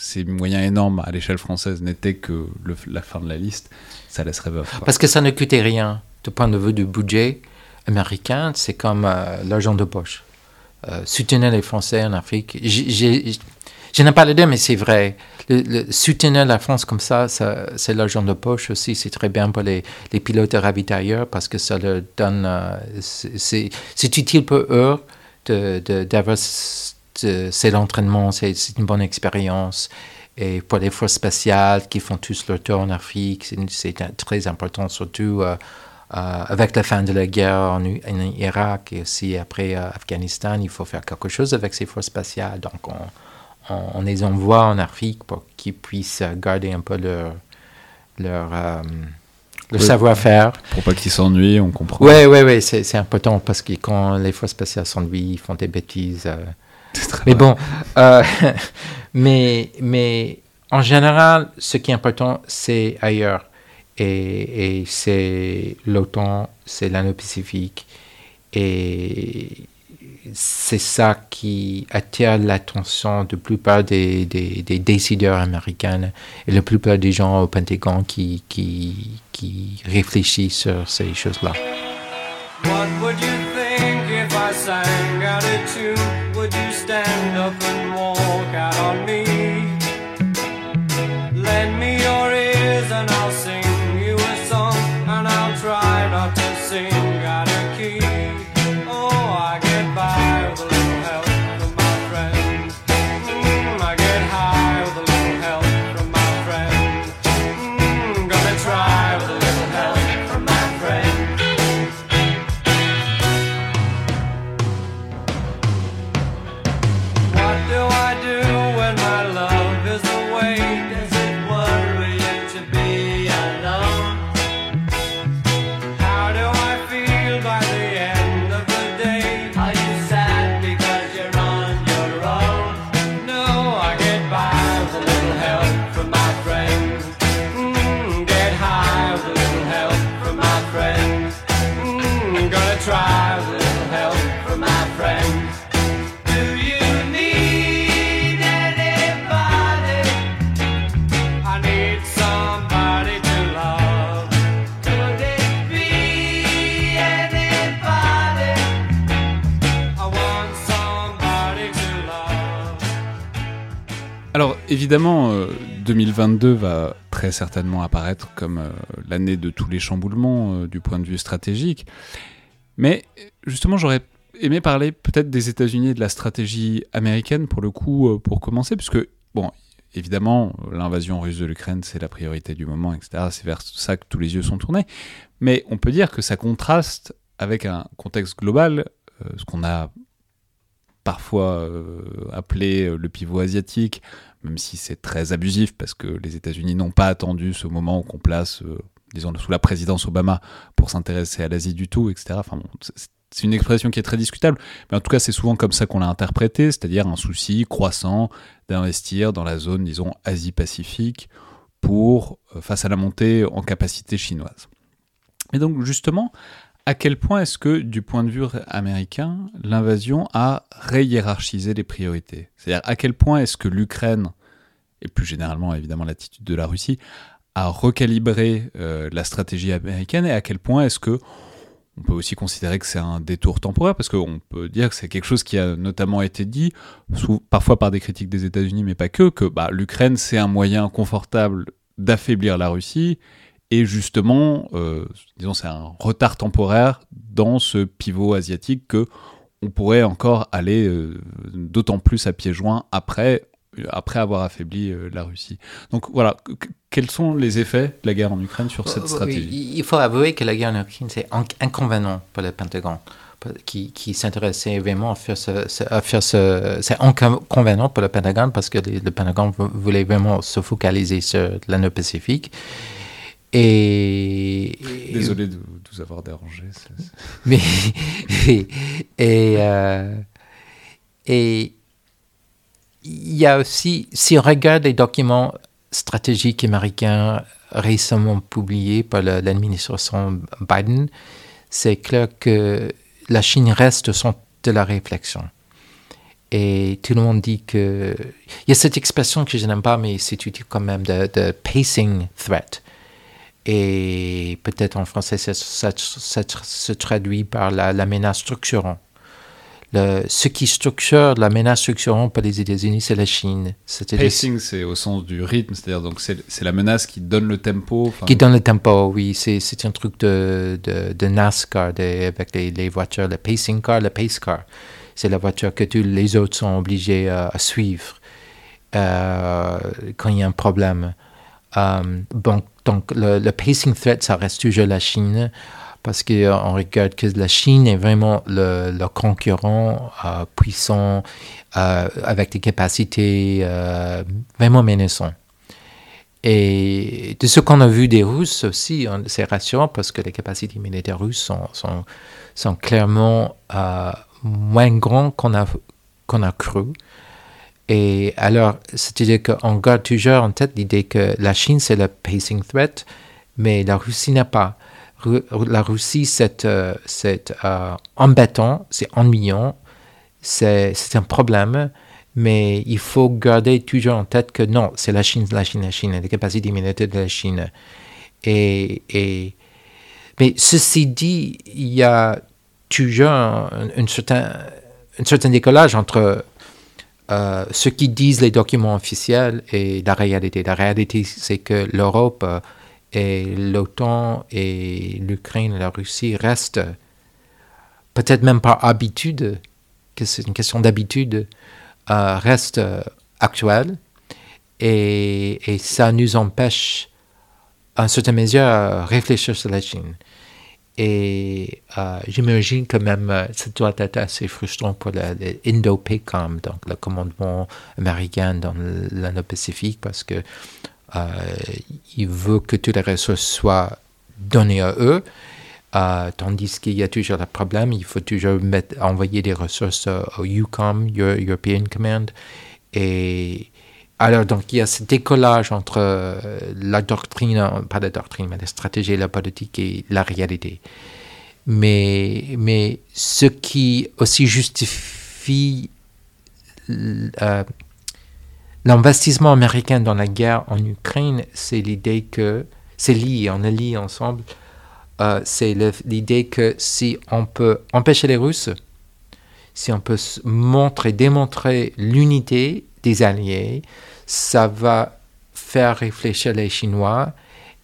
ces moyens énormes à l'échelle française n'étaient que la fin de la liste, ça laisserait. Parce que ça ne coûtait rien. Du point de vue du budget américain, c'est comme euh, l'argent de poche. Euh, soutenir les Français en Afrique. Je n'ai pas le dire, mais c'est vrai. Le, soutenir la France comme ça, c'est l'argent de poche aussi. C'est très bien pour les, les pilotes ravitailleurs parce que ça leur donne. Euh, c'est utile pour eux d'avoir c'est l'entraînement, c'est une bonne expérience. Et pour les forces spatiales qui font tous leur tour en Afrique, c'est très important, surtout euh, euh, avec la fin de la guerre en, Irak et aussi après euh, Afghanistan, il faut faire quelque chose avec ces forces spatiales. Donc on, on, les envoie en Afrique pour qu'ils puissent garder un peu leur, leur, savoir-faire. Pour pas qu'ils s'ennuient, on comprend. Oui, oui, oui, c'est important parce que quand les forces spatiales s'ennuient, ils font des bêtises mais bon, euh, mais, mais en général, ce qui est important, c'est ailleurs. Et, c'est l'OTAN, c'est l'Indo-Pacifique. Et c'est ça qui attire l'attention de la plupart des, des, des, décideurs américains et la plupart des gens au Pentagone qui, qui, qui réfléchissent sur ces choses-là. What would you évidemment, 2022 euh, va très certainement apparaître comme euh, l'année de tous les chamboulements euh, du point de vue stratégique. Mais justement, j'aurais aimé parler peut-être des États-Unis et de la stratégie américaine pour le coup, pour commencer, puisque, bon, évidemment, l'invasion russe de l'Ukraine, c'est la priorité du moment, etc. C'est vers ça que tous les yeux sont tournés. Mais on peut dire que ça contraste avec un contexte global, ce qu'on a parfois appelé le pivot asiatique, même si c'est très abusif parce que les États-Unis n'ont pas attendu ce moment qu'on place, euh, disons, sous la présidence Obama pour s'intéresser à l'Asie du tout, etc. Enfin, c'est une expression qui est très discutable, mais en tout cas, c'est souvent comme ça qu'on l'a interprété, c'est-à-dire un souci croissant d'investir dans la zone, disons, Asie-Pacifique pour, euh, face à la montée en capacité chinoise. Et donc, justement, à quel point est-ce que, du point de vue américain, l'invasion a réhiérarchisé les priorités? C'est-à-dire à quel point est-ce que l'Ukraine, et plus généralement évidemment l'attitude de la Russie, a recalibré euh, la stratégie américaine et à quel point est-ce que on peut aussi considérer que c'est un détour temporaire? Parce qu'on peut dire que c'est quelque chose qui a notamment été dit, parfois par des critiques des États-Unis, mais pas que, que bah, l'Ukraine c'est un moyen confortable d'affaiblir la Russie et justement, euh, disons, c'est un retard temporaire dans ce pivot asiatique que on pourrait encore aller euh, d'autant plus à pieds joints après, après avoir affaibli euh, la Russie. Donc voilà, quels sont les effets de la guerre en Ukraine sur cette stratégie? Il faut avouer que la guerre en Ukraine, c'est inconvénient pour le Pentagone qui, qui s'intéressait vraiment à faire ce, à faire ce c'est inconvénient pour le Pentagone parce que le, le Pentagone voulait vraiment se focaliser sur l'Indo-Pacifique. Et, Désolé de, vous avoir dérangé. Mais et euh, et il y a aussi, si on regarde les documents stratégiques américains récemment publiés par l'administration Biden, c'est clair que la Chine reste au centre de la réflexion. Et tout le monde dit que... Il y a cette expression que je n'aime pas, mais c'est utile quand même, de, de pacing threat et peut-être en français ça, se traduit par la, menace structurante. Le, ce qui structure la menace structurante pour les États-Unis, c'est la Chine. Pacing, c'est au sens du rythme, c'est-à-dire donc c'est la menace qui donne le tempo. Qui donne le tempo, oui. C'est un truc de, de, de NASCAR avec les, les, voitures, le pacing car, le pace car. C'est la voiture que tous les autres sont obligés à suivre euh, quand il y a un problème. Euh, donc, donc le, pacing threat, ça reste toujours la Chine parce qu'on euh, regarde que la Chine est vraiment le, concurrent euh, puissant avec des capacités vraiment menaçantes. Et de ce qu'on a vu des Russes aussi, c'est rassurant parce que les capacités militaires russes sont, clairement moins grandes qu'on a cru. Et alors, c'est-à-dire qu'on garde toujours en tête l'idée que la Chine, c'est le pacing threat, mais la Russie n'a pas. La Russie, c'est euh, euh, embêtant, c'est ennuyant, c'est un problème, mais il faut garder toujours en tête que non, c'est la Chine, la Chine, la Chine, les capacités militaires de la Chine. Et, et, mais ceci dit, il y a toujours un, un certain, un certain décollage entre euh, ce qui disent les documents officiels et la réalité. La réalité, c'est que l'Europe euh, et l'OTAN et l'Ukraine et la Russie restent, peut-être même par habitude, que c'est une question d'habitude, euh, restent actuelles et, et, ça nous empêche, en certaine mesure, à réfléchir sur la Chine. Et euh, j'imagine que même euh, ça doit être assez frustrant pour l'Indo-PACOM, donc le commandement américain dans l'Indo-Pacifique, parce que euh, veut que toutes les ressources soient données à eux, tandis qu'il y a toujours le problème, il faut toujours envoyer des ressources au EUCOM, European Command, et alors, donc, il y a ce décollage entre euh, la doctrine, pas la doctrine, mais la stratégie, la politique et la réalité. Mais, mais ce qui aussi justifie euh, l'investissement américain dans la guerre en Ukraine, c'est l'idée que, c'est lié, on est lié ensemble, euh, c'est l'idée que si on peut empêcher les Russes, si on peut montrer, démontrer l'unité des alliés, ça va faire réfléchir les Chinois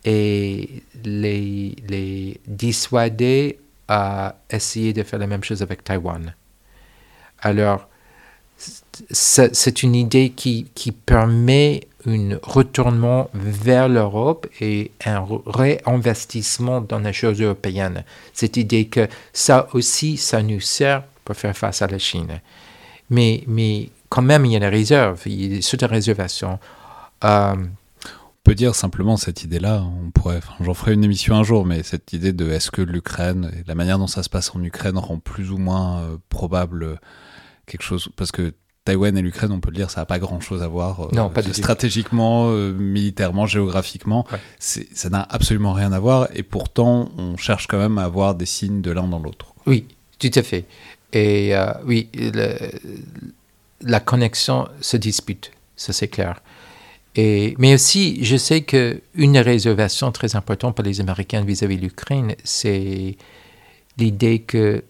et les, dissuader à essayer de faire la même chose avec Taïwan. Alors, c'est une idée qui, qui permet un retournement vers l'Europe et un réinvestissement dans les choses européennes. Cette idée que ça aussi, ça nous sert pour faire face à la Chine. Mais, mais quand même, il y a des réserves, il y a des réservations. Euh, on peut dire simplement cette idée-là, on pourrait, j'en ferai une émission un jour, mais cette idée de est-ce que l'Ukraine, la manière dont ça se passe en Ukraine rend plus ou moins euh, probable quelque chose, parce que Taïwan et l'Ukraine, on peut le dire, ça n'a pas grand-chose à voir. Euh, non, pas stratégiquement, militairement, géographiquement, ça n'a absolument rien à voir. Et pourtant, on cherche quand même à avoir des signes de l'un dans l'autre. Oui, tout à fait. Et oui, le, la connexion se dispute, ça c'est clair. Mais aussi, je sais qu'une réservation très importante pour les Américains vis-à-vis de l'Ukraine, c'est l'idée que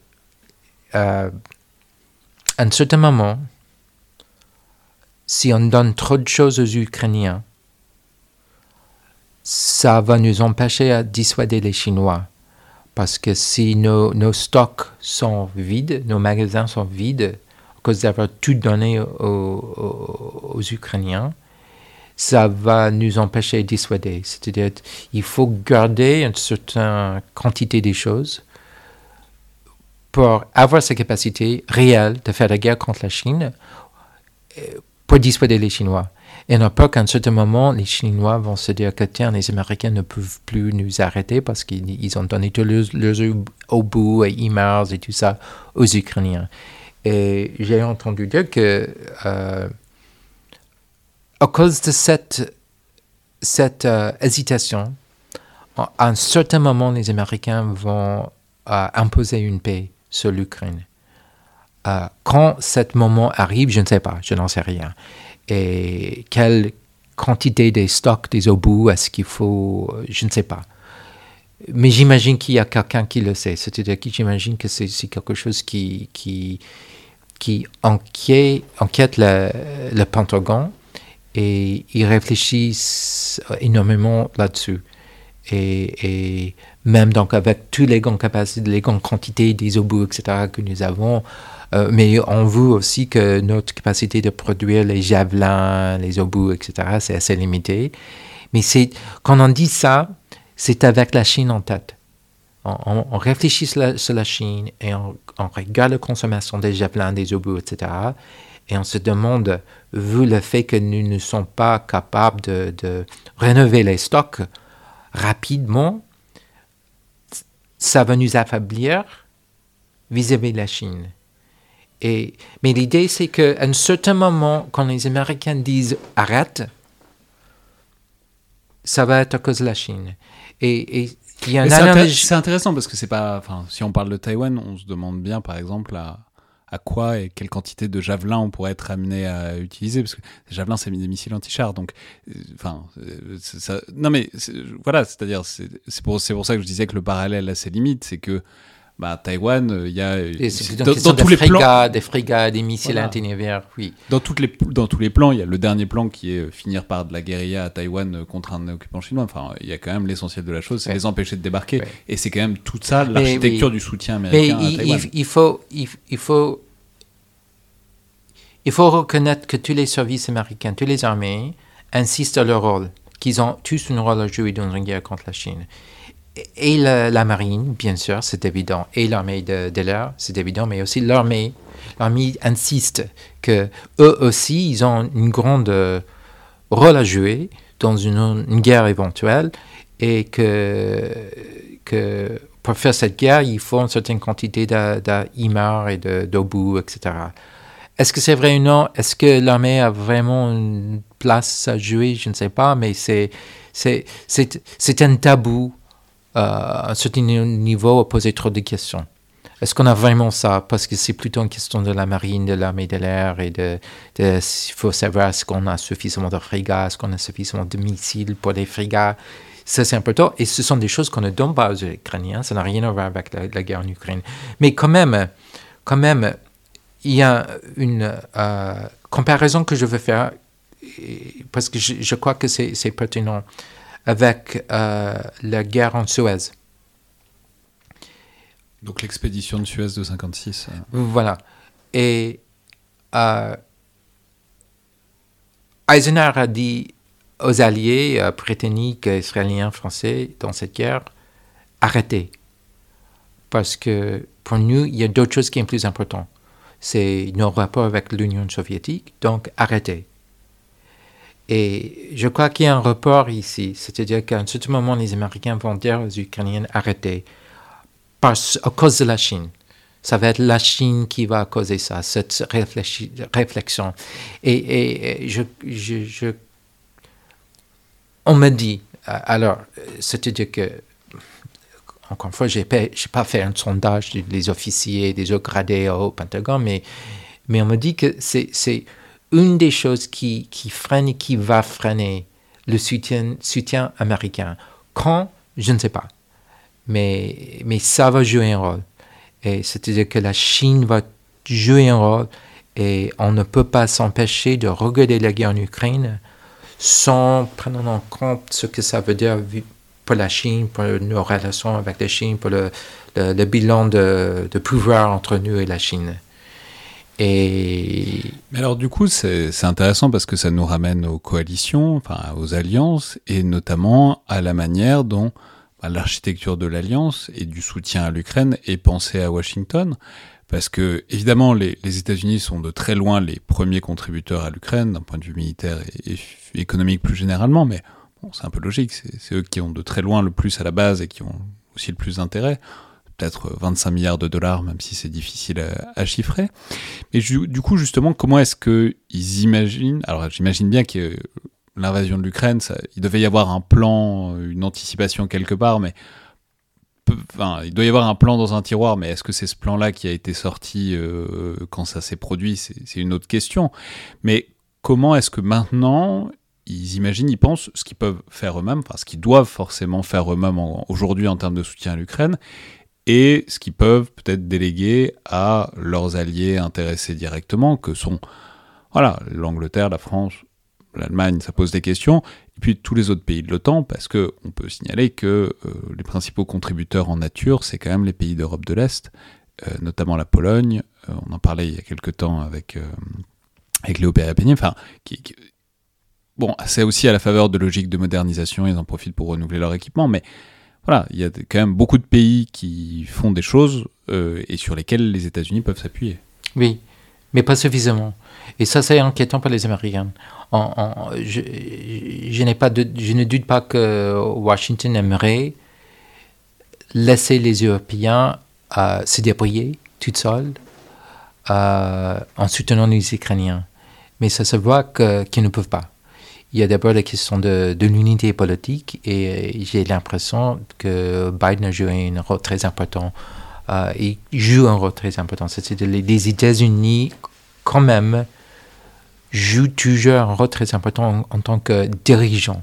euh, à un certain moment, si on donne trop de choses aux Ukrainiens, ça va nous empêcher à dissuader les Chinois. Parce que si nos stocks sont vides, nos magasins sont vides, cause d'avoir tout donné aux, Ukrainiens, ça va nous empêcher de dissuader. C'est-à-dire il faut garder une certaine quantité des choses pour avoir cette capacité réelle de faire la guerre contre la Chine euh, pour dissuader les Chinois. Et on pas qu'à un certain moment, les Chinois vont se dire que tiens, les Américains ne peuvent plus nous arrêter parce qu'ils ont donné tous leurs, leurs obus et emails et tout ça aux Ukrainiens. Et j'ai entendu dire que euh, à cause de cette, cette euh, hésitation, à un certain moment, les Américains vont euh, imposer une paix sur l'Ukraine. quand cet moment arrive, je ne sais pas, je n'en sais rien. Et quelle quantité des stocks, des obus, est-ce qu'il faut, je ne sais pas. Mais j'imagine qu'il y a quelqu'un qui le sait. C'est-à-dire que j'imagine que c'est quelque chose qui, qui, qui enquête, le, Pentagone et ils réfléchissent énormément là-dessus. Et, même donc avec tous les grandes capacités, les grandes quantités des obus, etc., que nous avons, euh, mais on voit aussi que notre capacité de produire les javelins, les obus, etc., c'est assez limité. Mais quand on dit ça, c'est avec la Chine en tête on, réfléchit sur la, Chine et on, regarde la consommation des javelins, des obus, etc. Et on se demande, vu le fait que nous ne sommes pas capables de, rénover les stocks rapidement, ça va nous affaiblir vis-à-vis de la Chine. Et, mais l'idée, c'est qu'à un certain moment, quand les Américains disent arrête, ça va être à cause de la Chine. Et, et c'est intéressant parce que c'est pas. Enfin, si on parle de Taïwan, on se demande bien, par exemple, à, à quoi et quelle quantité de javelins on pourrait être amené à utiliser parce que les javelins c'est des missiles anti-chars donc euh, enfin ça non mais voilà c'est-à-dire c'est pour c'est pour ça que je disais que le parallèle a ses limites c'est que bah, Taïwan, euh, il y a dans, dans tous les plans, des frégates, des missiles voilà. oui. Dans toutes les dans tous les plans, il y a le dernier plan qui est finir par de la guérilla à Taïwan contre un occupant chinois. Enfin, il y a quand même l'essentiel de la chose, c'est les empêcher de débarquer. Et c'est quand même tout ça l'architecture du soutien américain Mais à Taïwan. Il, il faut il, il faut il faut reconnaître que tous les services américains, toutes les armées insistent à leur rôle, qu'ils ont tous un rôle à jouer dans une guerre contre la Chine. Et la, marine, bien sûr, c'est évident, et l'armée de, l'air, c'est évident, mais aussi l'armée. L'armée insiste que eux aussi, ils ont une grande rôle à jouer dans une, guerre éventuelle, et que, pour faire cette guerre, il faut une certaine quantité d'IMAR et d'obus, etc. Est-ce que c'est vrai ou non? Est-ce que l'armée a vraiment une place à jouer? Je ne sais pas, mais c'est, un tabou à un certain niveau à poser trop de questions. Est-ce qu'on a vraiment ça? Parce que c'est plutôt une question de la marine, de l'armée de l'air et de, il faut savoir est-ce qu'on a suffisamment de frégates, est-ce qu'on a suffisamment de missiles pour les frégates. Ça, c'est important. Et ce sont des choses qu'on ne donne pas aux Ukrainiens. Ça n'a rien à voir avec la, la, guerre en Ukraine. Mais quand même, quand même, il y a une euh, comparaison que je veux faire, parce que je, crois que c'est pertinent, avec euh, la guerre en Suez. Donc l'expédition de Suez de 56. Euh. Voilà. Et Eisenhower a dit aux alliés britanniques, israéliens, français dans cette guerre, arrêtez. Parce que pour nous, il y a d'autres choses qui sont plus importantes c'est nos rapports avec l'Union soviétique, donc arrêtez. Et je crois qu'il y a un report ici, c'est-à-dire qu'à un certain moment, les Américains vont dire aux Ukrainiens arrêtez, parce, à cause de la Chine. Ça va être la Chine qui va causer ça, cette réflexion. Et, je, je, on me dit, alors, c'est-à-dire que encore une fois, je n'ai pas, fait un sondage des officiers, des hauts gradés au Pentagone, mais, mais on me dit que c'est une des choses qui, freine et qui va freiner le soutien, américain. Quand, je ne sais pas. Mais, mais ça va jouer un rôle. Et c'est-à-dire que la Chine va jouer un rôle et on ne peut pas s'empêcher de regarder la guerre en Ukraine sans prendre en compte ce que ça veut dire pour la Chine, pour nos relations avec la Chine, pour le, bilan de, pouvoir entre nous et la Chine. Et... Mais alors du coup, c'est intéressant parce que ça nous ramène aux coalitions, enfin aux alliances, et notamment à la manière dont bah, l'architecture de l'alliance et du soutien à l'Ukraine est pensée à Washington. Parce que, évidemment, les, États-Unis sont de très loin les premiers contributeurs à l'Ukraine, d'un point de vue militaire et, et économique plus généralement, mais c'est un peu logique, c'est eux qui ont de très loin le plus à la base et qui ont aussi le plus d'intérêt. Peut-être 25 milliards de dollars, même si c'est difficile à, chiffrer. Mais du coup, justement, comment est-ce qu'ils imaginent Alors, j'imagine bien que l'invasion de l'Ukraine, il devait y avoir un plan, une anticipation quelque part, mais Enfin, il doit y avoir un plan dans un tiroir, mais est-ce que c'est ce plan-là qui a été sorti euh, quand ça s'est produit? C'est une autre question. Mais comment est-ce que maintenant ils imaginent, ils pensent ce qu'ils peuvent faire eux-mêmes, enfin ce qu'ils doivent forcément faire eux-mêmes aujourd'hui en termes de soutien à l'Ukraine, et ce qu'ils peuvent peut-être déléguer à leurs alliés intéressés directement, que sont voilà l'Angleterre, la France, l'Allemagne, ça pose des questions, et puis tous les autres pays de l'OTAN, parce que on peut signaler que euh, les principaux contributeurs en nature, c'est quand même les pays d'Europe de l'Est, euh, notamment la Pologne. Euh, on en parlait il y a quelque temps avec avec Léo Pérépénier, enfin Bon, c'est aussi à la faveur de logiques de modernisation, ils en profitent pour renouveler leur équipement, mais voilà, il y a quand même beaucoup de pays qui font des choses euh, et sur lesquelles les États-Unis peuvent s'appuyer. Oui, mais pas suffisamment. Et ça, c'est inquiétant pour les Américains. je, ne doute pas que Washington aimerait laisser les Européens euh, se débrouiller tout seuls euh, en soutenant les Ukrainiens. Mais ça se voit qu'ils ne peuvent pas il y a d'abord la question de, de l'unité politique et j'ai l'impression que Biden a joué un rôle très important euh, et jouent un rôle très important. C'est les, les États-Unis, quand même, jouent toujours un rôle très important en, tant que dirigeant.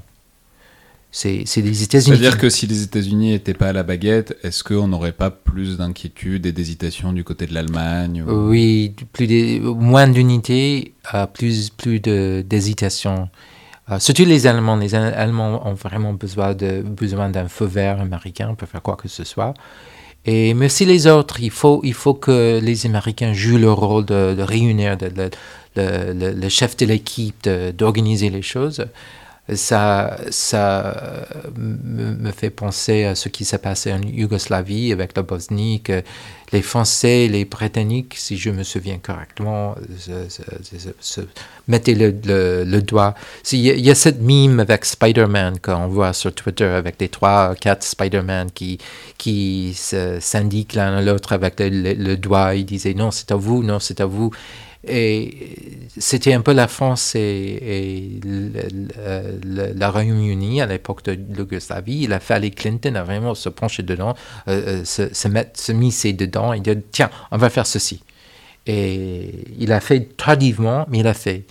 C'est les États-Unis. C'est-à-dire que si les États-Unis n'étaient pas à la baguette, est-ce qu'on n'aurait pas plus d'inquiétude et d'hésitation du côté de l'Allemagne Oui, plus moins d'unité, euh, plus, plus d'hésitation. Euh, surtout les Allemands. Les Allemands ont vraiment besoin d'un besoin feu vert américain pour faire quoi que ce soit. Et, mais aussi les autres, il faut, il faut que les Américains jouent le rôle de, réunir le, chef de l'équipe, d'organiser les choses ça, ça me fait penser à ce qui s'est passé en Yougoslavie avec la Bosnie, que les Français, les Britanniques, si je me souviens correctement, mettaient le, doigt. Il y, a cette mime avec Spider-Man qu'on voit sur Twitter avec les trois, quatre Spider-Man qui, qui s'indiquent l'un à l'autre avec le, le, doigt. Ils disaient non, c'est à vous, non, c'est à vous. Et c'était un peu la France et, la Royaume-Uni à l'époque de l'Yougoslavie. Il a fallu Clinton a vraiment se pencher dedans, euh, euh, se, se, mettre, se misser dedans et dire tiens, on va faire ceci. Et il a fait tardivement, mais il a fait.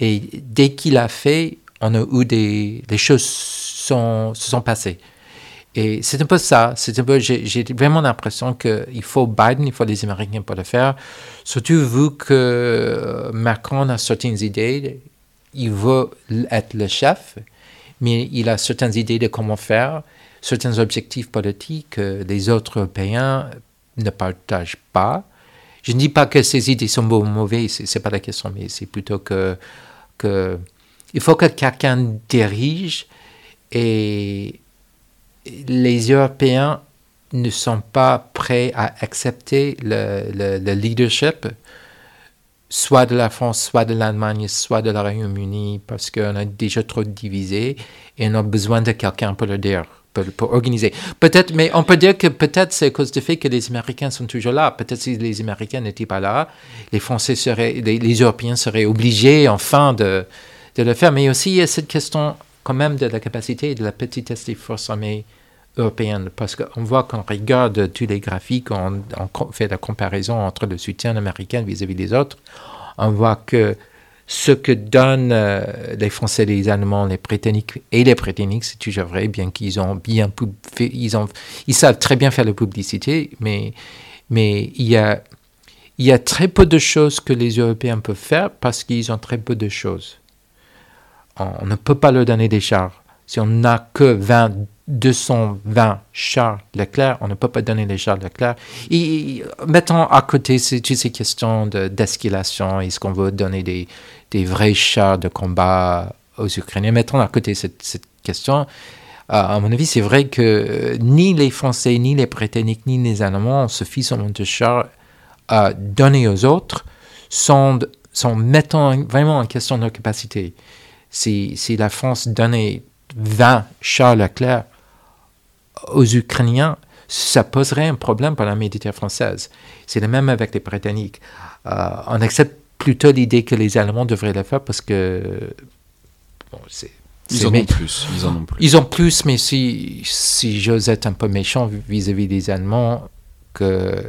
Et dès qu'il a fait, on a eu des, les choses sont, se sont passées. Et c'est un peu ça. C'est un j'ai vraiment l'impression qu'il faut Biden, il faut les Américains pour le faire. Surtout vu que euh, Macron a certaines idées, il veut être le chef, mais il a certaines idées de comment faire, certains objectifs politiques que les autres Européens ne partagent pas. Je ne dis pas que ces idées sont bonnes ou mauvaises, c'est pas la question, mais c'est plutôt que il faut que quelqu'un dirige et les Européens ne sont pas prêts à accepter le, leadership, soit de la France, soit de l'Allemagne, soit de la Royaume-Uni, parce qu'on a déjà trop divisé et on a besoin de quelqu'un pour le dire. Pour, organiser. Peut-être, mais on peut dire que peut-être c'est à cause du fait que les Américains sont toujours là. Peut-être si les Américains n'étaient pas là, les Français seraient, les, Européens seraient obligés enfin de, le faire. Mais aussi il y a cette question quand même de la capacité de la petitesse des forces armées européenne, parce qu'on voit qu'on regarde tous les graphiques, on, fait la comparaison entre le soutien américain vis-à-vis des autres, on voit que ce que donnent euh, les Français, les Allemands, les Britanniques et les Britanniques, c'est toujours vrai, bien qu'ils ont bien fait, ils, ont, ils savent très bien faire la publicité, mais, mais il, y a, il y a très peu de choses que les Européens peuvent faire parce qu'ils ont très peu de choses. On, ne peut pas leur donner des chars. Si on n'a que 20 220 chars Leclerc, on ne peut pas donner les chars Leclerc. Et, mettons à côté toutes ces questions d'escalation, est-ce qu'on veut donner des, vrais chars de combat aux Ukrainiens? Mettons à côté cette, question. Euh, à mon avis, c'est vrai que ni les Français, ni les Britanniques, ni les Allemands ont suffisamment de chars à donner aux autres sans, sans mettant vraiment en question leur capacité. Si la France donnait 20 chars Leclerc, aux Ukrainiens, ça poserait un problème pour la militaire française. C'est le même avec les Britanniques. Euh, on accepte plutôt l'idée que les Allemands devraient le faire parce que ils en ont plus. Ils en ont plus. Ils ont plus, mais si, si j'ose être un peu méchant vis-à-vis des Allemands, que.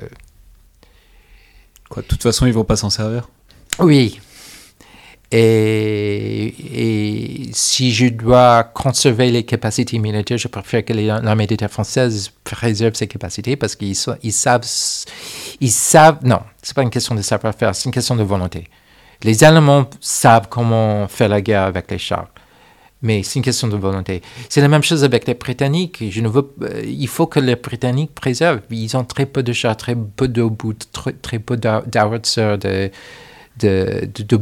Quoi, de toute façon, ils vont pas s'en servir? Oui, et, si je dois conserver les capacités militaires, je préfère que l'armée d'État française préserve ses capacités parce qu'ils ils savent, ils savent, non, c'est pas une question de savoir-faire, c'est une question de volonté. Les Allemands savent comment faire la guerre avec les chars, mais c'est une question de volonté. C'est la même chose avec les Britanniques. Euh, il faut que les Britanniques préservent. Ils ont très peu de chars, très peu très, très peu d'howitzers, de de, de,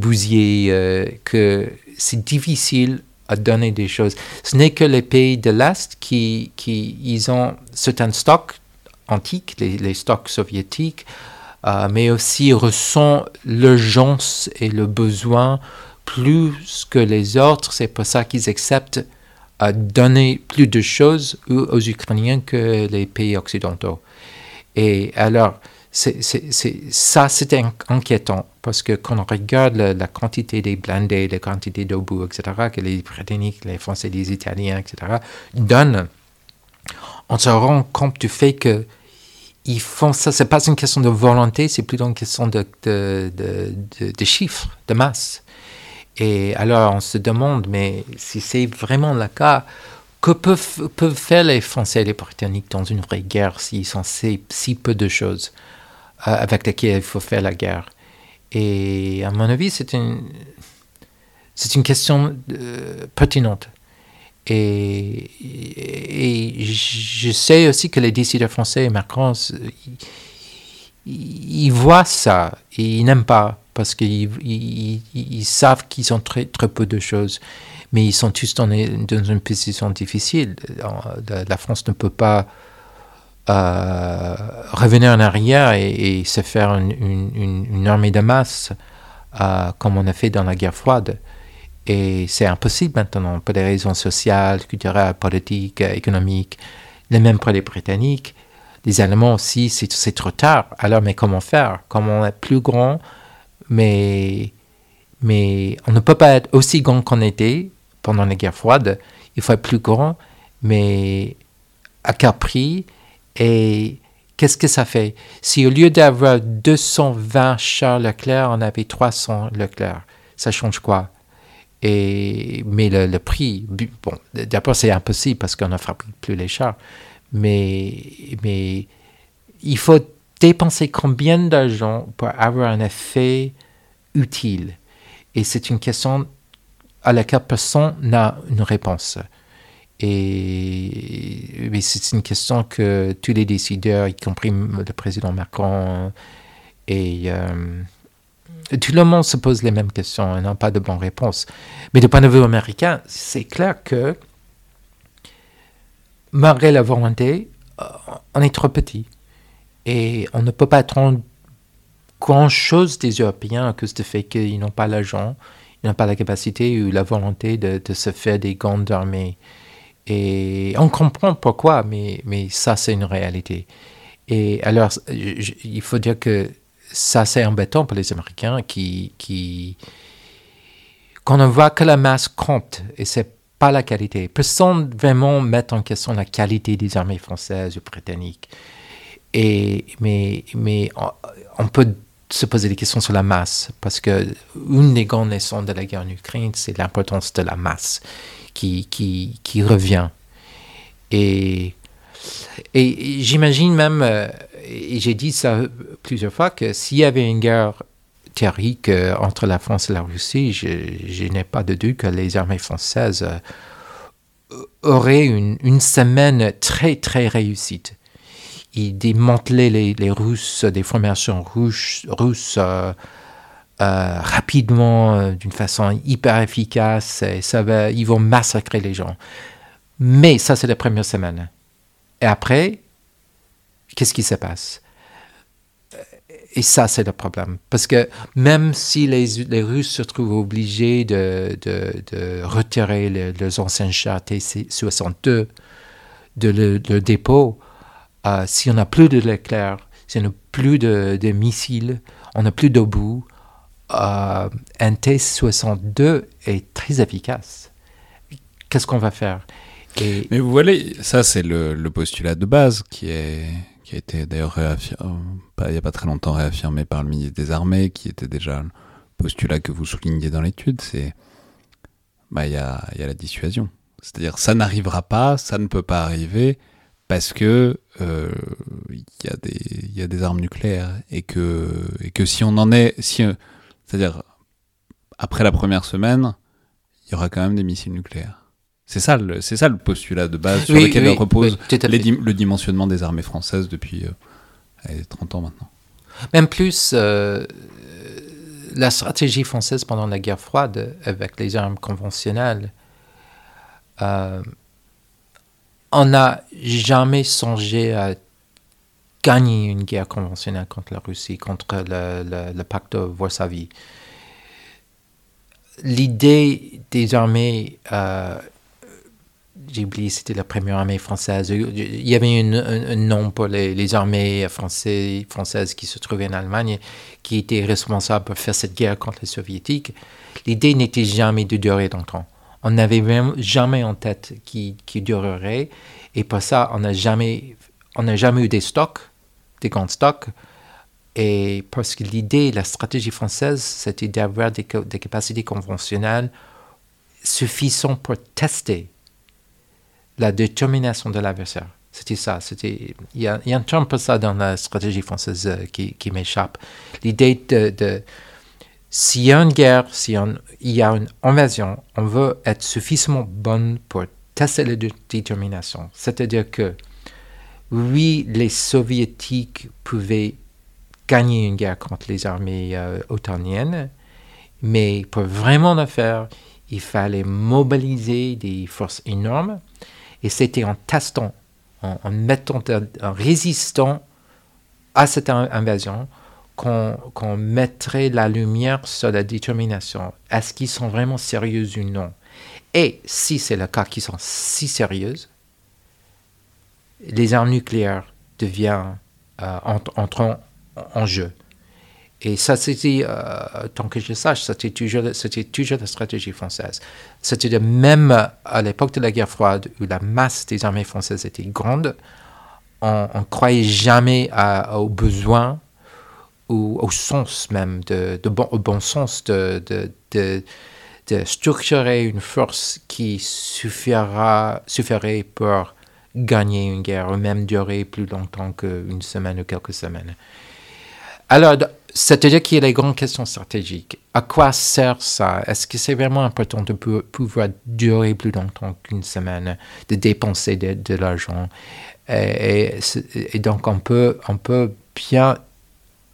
euh, que c'est difficile à donner des choses. Ce n'est que les pays de l'Est qui, qui ils ont certains stocks antiques, les, stocks soviétiques, euh, mais aussi ressent l'urgence et le besoin plus que les autres. C'est pour ça qu'ils acceptent à donner plus de choses aux Ukrainiens que les pays occidentaux. Et alors, c'est, ça, c'était inquiétant parce que quand on regarde la, quantité des blindés, la quantité d'obus, etc., que les Britanniques, les Français, les Italiens, etc., donnent, on se rend compte du fait que ils font ça. C'est pas une question de volonté, c'est plutôt une question de, chiffres, de masse. Et alors on se demande, mais si c'est vraiment le cas, que peuvent, faire les Français et les Britanniques dans une vraie guerre s'ils sont si, peu de choses? Avec lesquelles il faut faire la guerre Et à mon avis, c'est une, c'est une question euh, pertinente. Et, je sais aussi que les décideurs français et Macron, ils, voient ça et ils n'aiment pas parce qu'ils ils, savent qu'ils ont très, très peu de choses. Mais ils sont tous dans, dans une position difficile. La France ne peut pas revenir en arrière et, se faire une, une, armée de masse euh, comme on a fait dans la guerre froide. Et c'est impossible maintenant pour des raisons sociales, culturelles, politiques, économiques. Les mêmes pour les Britanniques. Les Allemands aussi, c'est trop tard. Alors, mais comment faire? Comment être plus grand, mais, mais on ne peut pas être aussi grand qu'on était pendant la guerre froide. Il faut être plus grand, mais à quel prix? Et qu'est-ce que ça fait? Si au lieu d'avoir 220 chars Leclerc, on avait 300 Leclerc, ça change quoi? Et, mais le, prix, bon, d'abord c'est impossible parce qu'on ne fabrique plus les chars, mais, mais il faut dépenser combien d'argent pour avoir un effet utile? Et c'est une question à laquelle personne n'a une réponse. Et c'est une question que tous les décideurs, y compris le président Macron et euh, tout le monde se pose les mêmes questions et n'a pas de bonnes réponses. Mais du point de vue américain, c'est clair que malgré la volonté, euh, on est trop petit. Et on ne peut pas attendre grand-chose des Européens à cause du fait qu'ils n'ont pas l'argent, ils n'ont pas la capacité ou la volonté de, se faire des grandes armées. Et on comprend pourquoi, mais, ça, c'est une réalité. Et alors, il faut dire que ça c'est embêtant pour les Américains qui, qu'on ne voit que la masse compte et c'est pas la qualité. Personne vraiment met en question la qualité des armées françaises ou britanniques. Mais, mais on, peut se poser des questions sur la masse parce que une des grandes leçons de la guerre en Ukraine, c'est l'importance de la masse qui, revient. Et, j'imagine même, euh, et j'ai dit ça plusieurs fois, que s'il y avait une guerre théorique euh, entre la France et la Russie, je, n'ai pas de doute que les armées françaises euh, auraient une, semaine très, très réussite. Ils démantelaient les, Russes, des formations russes, rapidement, d'une façon hyper efficace, et ça va, ils vont massacrer les gens. Mais ça, c'est la première semaine. Et après, qu'est-ce qui se passe? Et ça, c'est le problème. Parce que même si les, les Russes se trouvent obligés de, de, de retirer leurs anciens chars T-62 de le, dépôt, euh, si on n'a plus de l'éclair, si on n'a plus de, de, missiles, on n'a plus d'obus, euh, un T-62 est très efficace. Qu'est-ce qu'on va faire? Mais vous voyez, ça c'est le, postulat de base qui est qui a été d'ailleurs réaffirmé, euh, il n'y a pas très longtemps réaffirmé par le ministre des Armées, qui était déjà le postulat que vous soulignez dans l'étude, c'est bah il y a, y a la dissuasion. C'est-à-dire ça n'arrivera pas, ça ne peut pas arriver parce que euh, il y, a des, y a des armes nucléaires et que, et que si on en est, si, c'est-à-dire après la première semaine, il y aura quand même des missiles nucléaires. C'est ça, le, c'est ça le postulat de base sur lequel repose le dimensionnement des armées françaises depuis 30 euh, ans maintenant. Même plus, euh, la stratégie française pendant la guerre froide avec les armes conventionnelles, euh, on n'a jamais songé à gagner une guerre conventionnelle contre la Russie, contre le, pacte de Varsovie. L'idée des armées j'ai oublié, c'était la première armée française. Il y avait un, nom pour les, armées françaises qui se trouvaient en Allemagne, qui étaient responsables pour faire cette guerre contre les soviétiques. L'idée n'était jamais de durer longtemps. On n'avait jamais en tête qui durerait. Et pour ça, on n'a jamais, on jamais eu des stocks des grands stocks. Et parce que l'idée, la stratégie française, c'était d'avoir des, capacités conventionnelles suffisantes pour tester la détermination de l'adversaire. C'était ça. Il, y a, un terme pour ça dans la stratégie française euh, qui, m'échappe. L'idée de, de s'il y a une guerre, s'il y, y, a une invasion, on veut être suffisamment bonne pour tester la détermination. C'est-à-dire que, oui, les soviétiques pouvaient gagner une guerre contre les armées euh, otaniennes, mais pour vraiment le faire, il fallait mobiliser des forces énormes, et c'était en testant, en, mettant, en résistant à cette invasion, qu'on mettrait la lumière sur la détermination. Est-ce qu'ils sont vraiment sérieux ou non? Et si c'est le cas qu'ils sont si sérieuses, les armes nucléaires deviennent, euh, entrent en jeu. Et ça, c'était, euh, tant que je sache, c'était toujours, toujours la stratégie française. C'était de même à l'époque de la guerre froide, où la masse des armées françaises était grande, on ne croyait jamais aux besoins ou au sens même, de, bon, au bon sens de, de, de, structurer une force qui suffira, suffirait pour gagner une guerre, ou même durer plus longtemps qu'une semaine ou quelques semaines. Alors, c'est-à-dire qu'il y a les grandes questions stratégiques. À quoi sert ça? Est-ce que c'est vraiment important de pouvoir durer plus longtemps qu'une semaine, de dépenser de, l'argent? Et, et, donc, on peut, on peut bien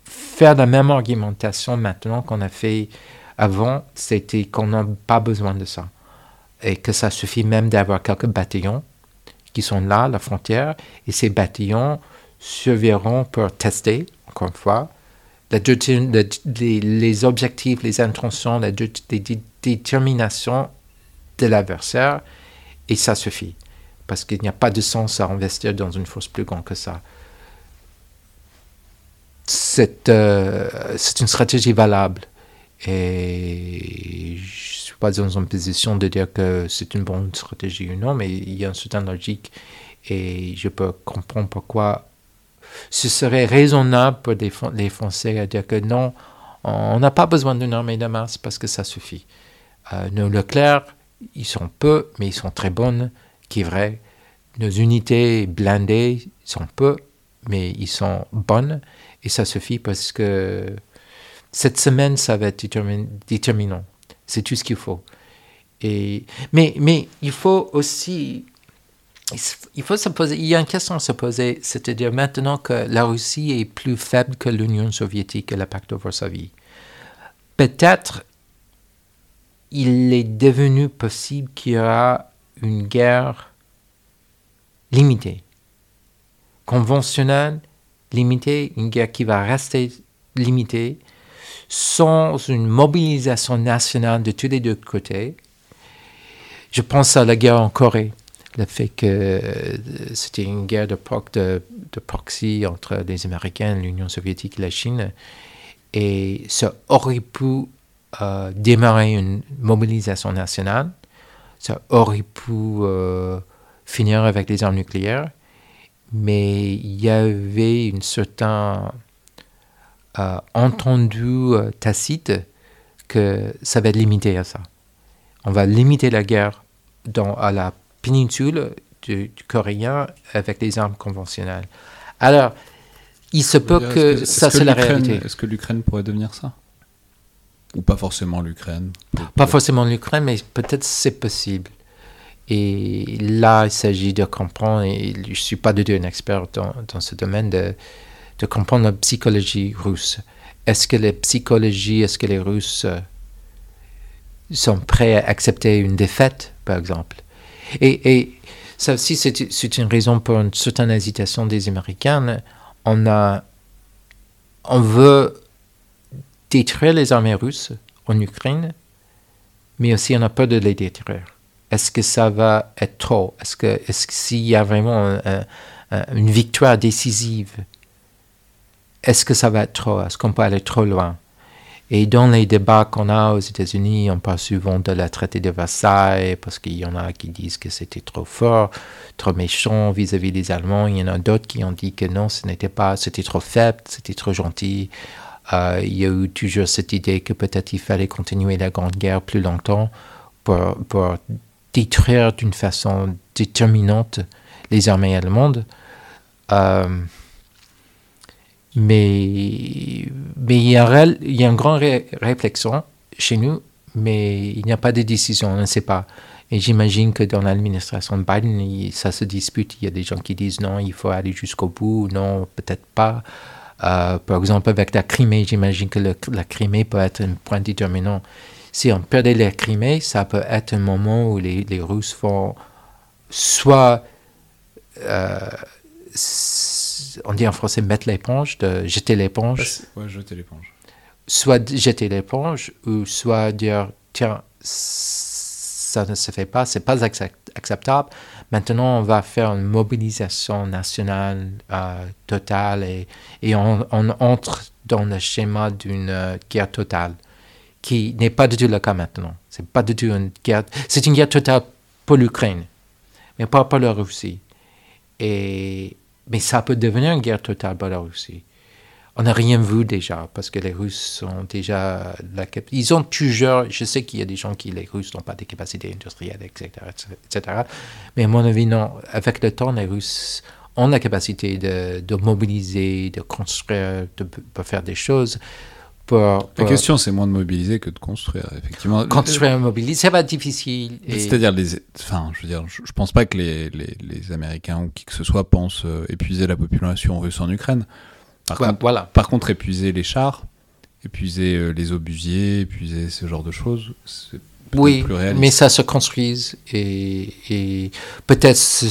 faire la même argumentation maintenant qu'on a fait avant, c'était qu'on n'a pas besoin de ça. Et que ça suffit même d'avoir quelques bataillons qui sont là, la frontière, et ces bataillons surveilleront pour tester, encore une fois, les, objectifs, les intentions, la détermination de l'adversaire, et ça suffit. Parce qu'il n'y a pas de sens à investir dans une force plus grande que ça. C'est euh, une stratégie valable. Et je ne suis pas dans une position de dire que c'est une bonne stratégie ou non, mais il y a une certaine logique. Et je peux comprendre pourquoi ce serait raisonnable pour les Français à dire que non, on n'a pas besoin d'une armée de masse parce que ça suffit. Euh, nos Leclerc, ils sont peu, mais ils sont très bonnes, qui est vrai. Nos unités blindées sont peu, mais ils sont bonnes, et ça suffit parce que cette semaine, ça va être déterminant. C'est tout ce qu'il faut. Et, mais, il faut aussi il faut se poser, il y a une question à se poser, c'est-à-dire maintenant que la Russie est plus faible que l'Union soviétique et le pacte de Varsovie, peut-être il est devenu possible qu'il y aura une guerre limitée, conventionnelle, limitée, une guerre qui va rester limitée, sans une mobilisation nationale de tous les deux côtés. Je pense à la guerre en Corée le fait que euh, c'était une guerre de, de, proxy entre les Américains, l'Union soviétique et la Chine, et ça aurait pu euh, démarrer une mobilisation nationale, ça aurait pu euh, finir avec les armes nucléaires, mais il y avait une certaine entendu tacite que ça va être limité à ça. On va limiter la guerre dans, à la péninsule du, coréen avec des armes conventionnelles. Alors, il se peut que, ça, c'est la réalité. Est-ce que l'Ukraine pourrait devenir ça? Ou pas forcément l'Ukraine Pas forcément l'Ukraine, mais peut-être c'est possible. Et là, il s'agit de comprendre, et je ne suis pas du tout un expert dans, dans ce domaine, de, de, comprendre la psychologie russe. Est-ce que la psychologie, est-ce que les Russes euh, sont prêts à accepter une défaite, par exemple? Et, ça aussi, c'est une raison pour une certaine hésitation des Américains. On, a, on veut détruire les armées russes en Ukraine, mais aussi on a peur de les détruire. Est-ce que ça va être trop? Est-ce que y a vraiment une victoire décisive, est-ce que ça va être trop Est-ce qu'on peut aller trop loin? Et dans les débats qu'on a aux États-Unis, on parle souvent de la traité de Versailles parce qu'il y en a qui disent que c'était trop fort, trop méchant vis-à-vis des Allemands. Il y en a d'autres qui ont dit que non, ce n'était pas, c'était trop faible, c'était trop gentil. Euh, il y a eu toujours cette idée que peut-être il fallait continuer la Grande Guerre plus longtemps pour, pour détruire d'une façon déterminante les armées allemandes. Euh, mais, mais il, y a, y a une grande réflexion chez nous, mais il n'y a pas de décision, on ne sait pas. Et j'imagine que dans l'administration de Biden, ça se dispute. Il y a des gens qui disent non, il faut aller jusqu'au bout, non, peut-être pas. Euh, par exemple, avec la Crimée, j'imagine que la Crimée peut être un point déterminant. Si on perdait la Crimée, ça peut être un moment où les, les Russes vont soit euh, on dit en français mettre l'éponge, de jeter l'éponge. Ouais, jeter l'éponge. Soit jeter l'éponge, ou soit dire, tiens, ça ne se fait pas, c'est pas acceptable. Maintenant, on va faire une mobilisation nationale euh, totale et, et on, entre dans le schéma d'une euh, guerre totale, qui n'est pas du tout le cas maintenant. C'est pas du tout une guerre. C'est une guerre totale pour l'Ukraine, mais pas pour la Russie. Et, mais ça peut devenir une guerre totale pour la Russie. On n'a rien vu déjà, parce que les Russes sont déjà... ils ont toujours... Je sais qu'il y a des gens qui, les Russes, n'ont pas des capacités industrielles, etc., etc. Mais à mon avis, non. Avec le temps, les Russes ont la capacité de, de mobiliser, de construire, de faire des choses. La question, c'est moins de mobiliser que de construire, effectivement. Construire, mobiliser, ça va être difficile. C'est-à-dire, les... enfin, je veux dire, je, pense pas que les, les, les, Américains ou qui que ce soit pensent euh, épuiser la population russe en Ukraine. Par, contre, voilà. par contre, épuiser les chars, épuiser euh, les obusiers, épuiser ce genre de choses, c'est oui, mais ça se construise et, et peut-être ce,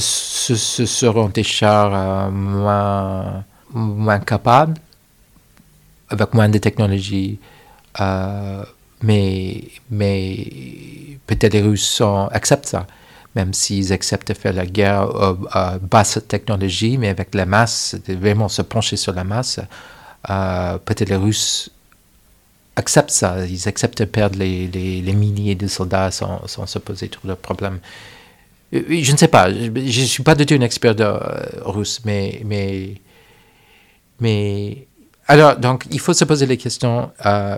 ce, seront des chars euh, moins, moins capables avec moins de technologie. Euh, mais mais peut-être les Russes acceptent ça, même s'ils acceptent de faire la guerre à, basse technologie, mais avec la masse, vraiment se pencher sur la masse. Euh, peut-être les Russes acceptent ça, ils acceptent de perdre les, les, milliers de soldats sans, sans, se poser trop de problèmes. Euh, je ne sais pas, je ne suis pas du tout un expert de, russe, mais, mais, mais alors, donc, il faut se poser les questions. Euh,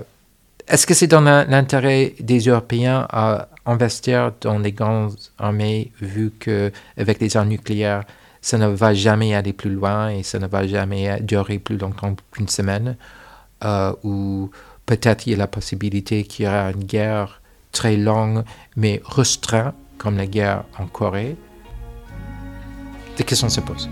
est-ce que c'est dans l'intérêt des Européens à investir dans les grandes armées, vu qu'avec les armes nucléaires, ça ne va jamais aller plus loin et ça ne va jamais durer plus longtemps qu'une semaine, euh, ou peut-être il y a la possibilité qu'il y aura une guerre très longue, mais restreinte, comme la guerre en Corée? Des questions se posent.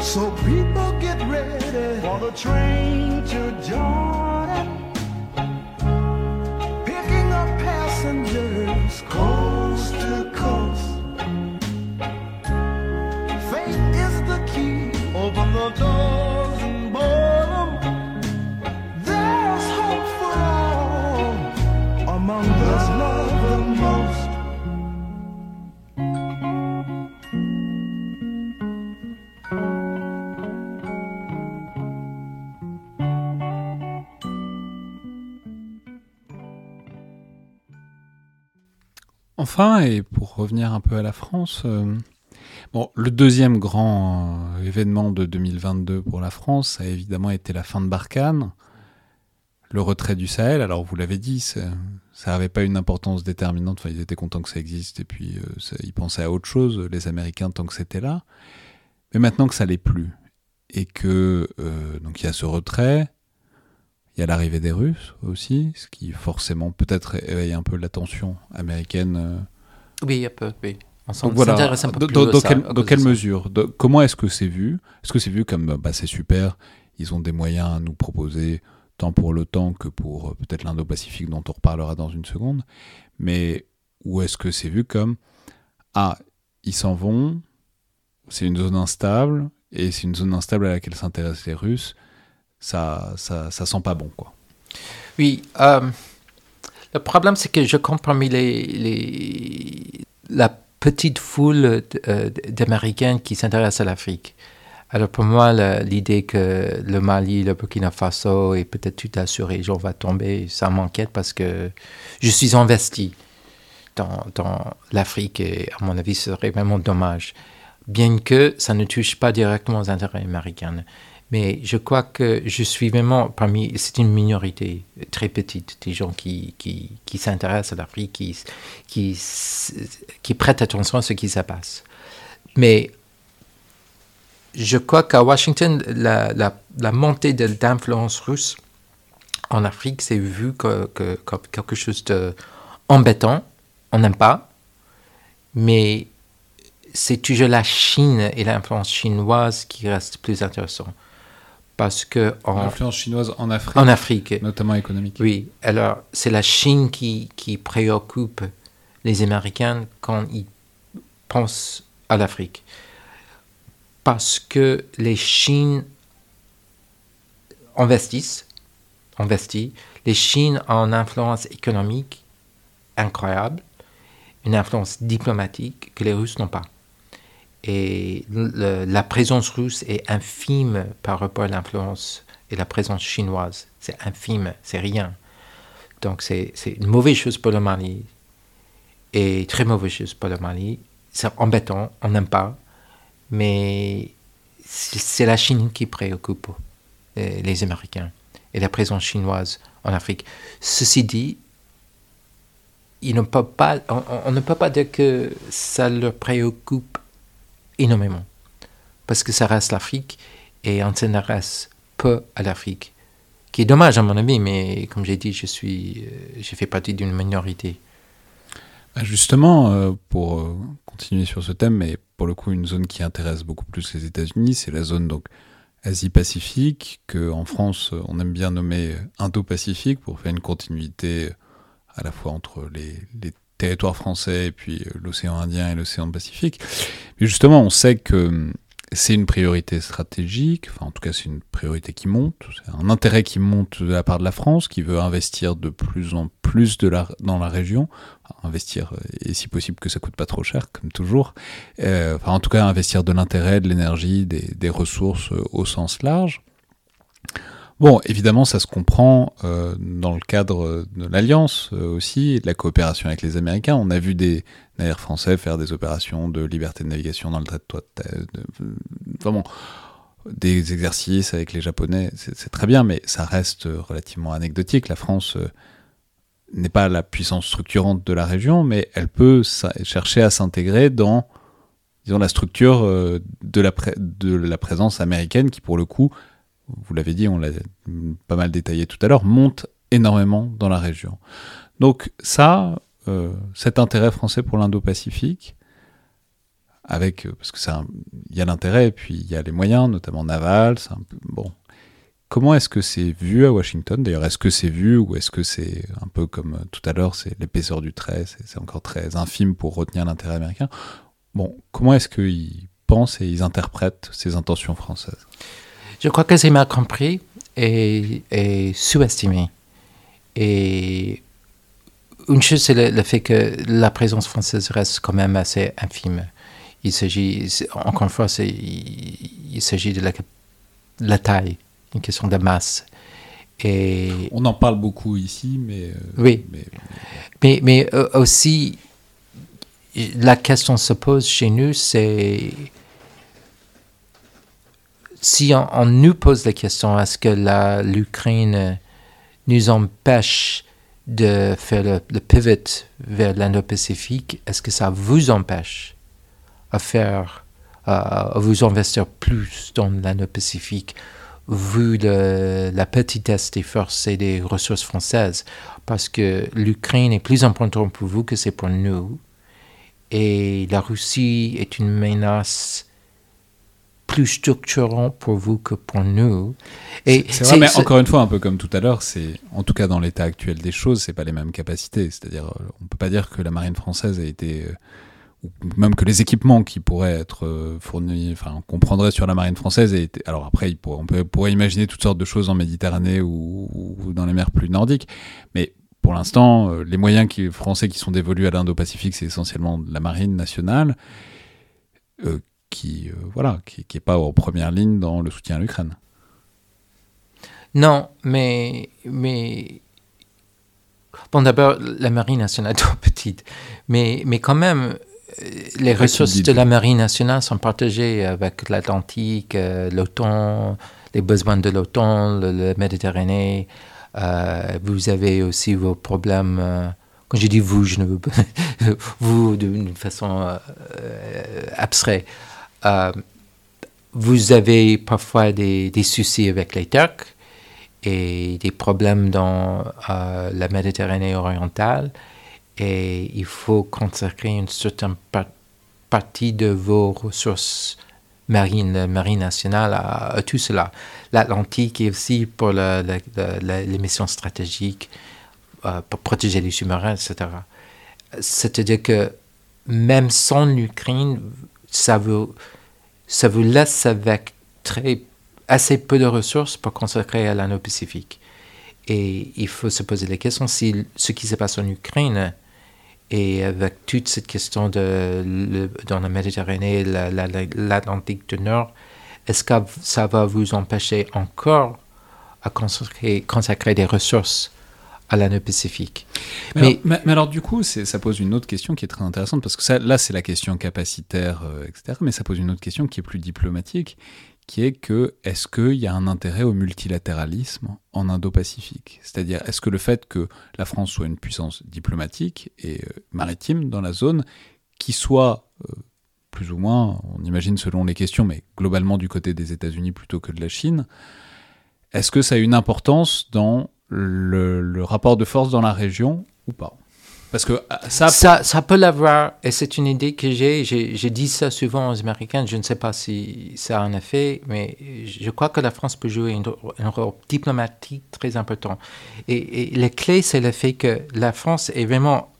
so people get ready Jordan, picking up passengers. Cold. Enfin, et pour revenir un peu à la France, euh, bon, le deuxième grand euh, événement de 2022 pour la France, a évidemment été la fin de Barkhane, le retrait du Sahel. Alors vous l'avez dit, ça n'avait pas une importance déterminante. Enfin, ils étaient contents que ça existe et puis euh, ils pensaient à autre chose, les Américains, tant que c'était là. Mais maintenant que ça l'est plus et que donc il y a ce retrait, il y a l'arrivée des Russes aussi, ce qui forcément peut-être éveille un peu l'attention américaine. Euh. Oui, un peu, oui. Donc voilà, dans, quelle mesure? Comment est-ce que c'est vu? Est-ce que c'est vu comme bah, c'est super, ils ont des moyens à nous proposer, tant pour l'OTAN que pour euh, peut-être l'Indo-Pacifique dont on reparlera dans une seconde, mais ou est-ce que c'est vu comme ah, ils s'en vont, c'est une zone instable, et c'est une zone instable à laquelle s'intéressent les Russes, ça, ça, ça sent pas bon, quoi. Oui, euh, le problème, c'est que je compte parmi les, la petite foule euh, d'Américains qui s'intéressent à l'Afrique. Alors pour moi, l'idée que le Mali, le Burkina Faso et peut-être toute la sous-région va tomber, ça m'inquiète parce que je suis investi dans l'Afrique et à mon avis, ce serait vraiment dommage. Bien que ça ne touche pas directement aux intérêts américains. Mais je crois que je suis vraiment parmi, c'est une minorité très petite des gens qui, qui, s'intéressent à l'Afrique, qui, qui, qui prêtent attention à ce qui se passe. Mais je crois qu'à Washington, la, la, montée d'influence russe en Afrique, c'est vu que, comme quelque chose d'embêtant. On n'aime pas. Mais c'est toujours la Chine et l'influence chinoise qui reste plus intéressant. Parce que. L'influence chinoise en Afrique. En Afrique. Notamment économique. Oui. Alors, c'est la Chine qui, qui préoccupe les Américains quand ils pensent à l'Afrique parce que les Chines investissent, investissent. Les Chines ont une influence économique incroyable, une influence diplomatique que les Russes n'ont pas. Et la présence russe est infime par rapport à l'influence et la présence chinoise. C'est infime, c'est rien. Donc c'est une mauvaise chose pour le Mali et très mauvaise chose pour le Mali. C'est embêtant, on n'aime pas mais c'est la Chine qui préoccupe euh, les Américains et la présence chinoise en Afrique. Ceci dit, ils ne peuvent pas, on, ne peut pas dire que ça leur préoccupe énormément, parce que ça reste l'Afrique et on s'intéresse peu à l'Afrique, qui est dommage à mon avis, mais comme j'ai dit, je suis, euh, j'ai fait partie d'une minorité. Bah, justement, euh, pour continuer sur ce thème, mais pour le coup une zone qui intéresse beaucoup plus les États-Unis, c'est la zone donc Asie-Pacifique, que en France on aime bien nommer Indo-Pacifique pour faire une continuité à la fois entre les, les territoires français et puis l'océan Indien et l'océan Pacifique. Mais justement, on sait que c'est une priorité stratégique, enfin en tout cas c'est une priorité qui monte, c'est un intérêt qui monte de la part de la France, qui veut investir de plus en plus de la, dans la région, investir, euh, et si possible que ça coûte pas trop cher, comme toujours, euh, enfin en tout cas investir de l'intérêt, de l'énergie, des, ressources euh, au sens large. Bon, évidemment, ça se comprend euh, dans le cadre de l'alliance euh, aussi, et de la coopération avec les Américains. On a vu des navires français faire des opérations de liberté de navigation dans le trait de, vraiment des exercices avec les Japonais. C'est très bien, mais ça reste relativement anecdotique. La France euh, n'est pas la puissance structurante de la région, mais elle peut chercher à s'intégrer dans disons, la structure de la présence américaine qui, pour le coup, vous l'avez dit, on l'a pas mal détaillé tout à l'heure, monte énormément dans la région. Donc ça, euh, cet intérêt français pour l'Indo-Pacifique, avec euh, parce que il y a l'intérêt puis il y a les moyens, notamment navals. Un peu, bon, comment est-ce que c'est vu à Washington? D'ailleurs, est-ce que c'est vu ou est-ce que c'est un peu comme euh, tout à l'heure, c'est l'épaisseur du trait, c'est encore très infime pour retenir l'intérêt américain? Bon, comment est-ce qu'ils pensent et ils interprètent ces intentions françaises? Je crois que c'est mal compris et, sous-estimé. Et une chose, c'est le, fait que la présence française reste quand même assez infime. Il s'agit, encore une fois, il, s'agit de la, taille, une question de masse. Et On en parle beaucoup ici, mais... Euh, oui. Mais, mais, euh, aussi, la question se pose chez nous, c'est si on, nous pose la question, est-ce que l'Ukraine nous empêche de faire le, pivot vers l'Indo-Pacifique, est-ce que ça vous empêche à faire, à vous investir plus dans l'Indo-Pacifique vu la petitesse des forces et des ressources françaises, parce que l'Ukraine est plus importante pour vous que c'est pour nous, et la Russie est une menace plus structurante pour vous que pour nous. Et c'est vrai, mais encore une fois, un peu comme tout à l'heure, c'est en tout cas dans l'état actuel des choses, c'est pas les mêmes capacités. C'est-à-dire, on peut pas dire que la marine française a été euh, ou même que les équipements qui pourraient être euh, fournis, enfin qu'on prendrait sur la marine française, et alors après on peut, pourrait imaginer toutes sortes de choses en Méditerranée ou, dans les mers plus nordiques, mais pour l'instant, euh, les moyens qui, français qui sont dévolus à l'Indo-Pacifique, c'est essentiellement la marine nationale, euh, qui voilà, qui n'est pas en première ligne dans le soutien à l'Ukraine. Non, mais mais bon d'abord la marine nationale est trop petite, mais mais quand même les ressources de la marine nationale sont partagées avec l'Atlantique, euh, l'OTAN, les besoins de l'OTAN, le, Méditerranée. Euh, vous avez aussi vos problèmes. Euh, quand je dis vous, je ne veux pas vous d'une façon abstraite. Vous avez parfois des, soucis avec les Turcs et des problèmes dans la Méditerranée orientale et il faut consacrer une certaine partie de vos ressources marines, la marine nationale, à, tout cela. L'Atlantique est aussi pour les missions stratégiques, euh, pour protéger les sous-marins, etc. C'est-à-dire que même sans l'Ukraine, ça vous, ça vous laisse avec très, assez peu de ressources pour consacrer à l'anneau Pacifique. Et il faut se poser la question si ce qui se passe en Ukraine et avec toute cette question de, dans la Méditerranée, l'Atlantique du Nord, est-ce que ça va vous empêcher encore à consacrer des ressources à l'anneau Pacifique mais, mais, alors, du coup, ça pose une autre question qui est très intéressante, parce que ça, là, c'est la question capacitaire, euh, etc., mais ça pose une autre question qui est plus diplomatique, qui est que est-ce qu'il y a un intérêt au multilatéralisme en Indo-Pacifique? C'est-à-dire, est-ce que le fait que la France soit une puissance diplomatique et euh, maritime dans la zone, qui soit euh, plus ou moins, on imagine selon les questions, mais globalement du côté des États-Unis plutôt que de la Chine, est-ce que ça a une importance dans le rapport de force dans la région ou pas parce que ça, ça, ça peut l'avoir, et c'est une idée que j'ai. J'ai dit ça souvent aux Américains. Je ne sais pas si ça a un effet, mais je crois que la France peut jouer un, rôle diplomatique très important. Et, et la clé, c'est le fait que la France est vraiment.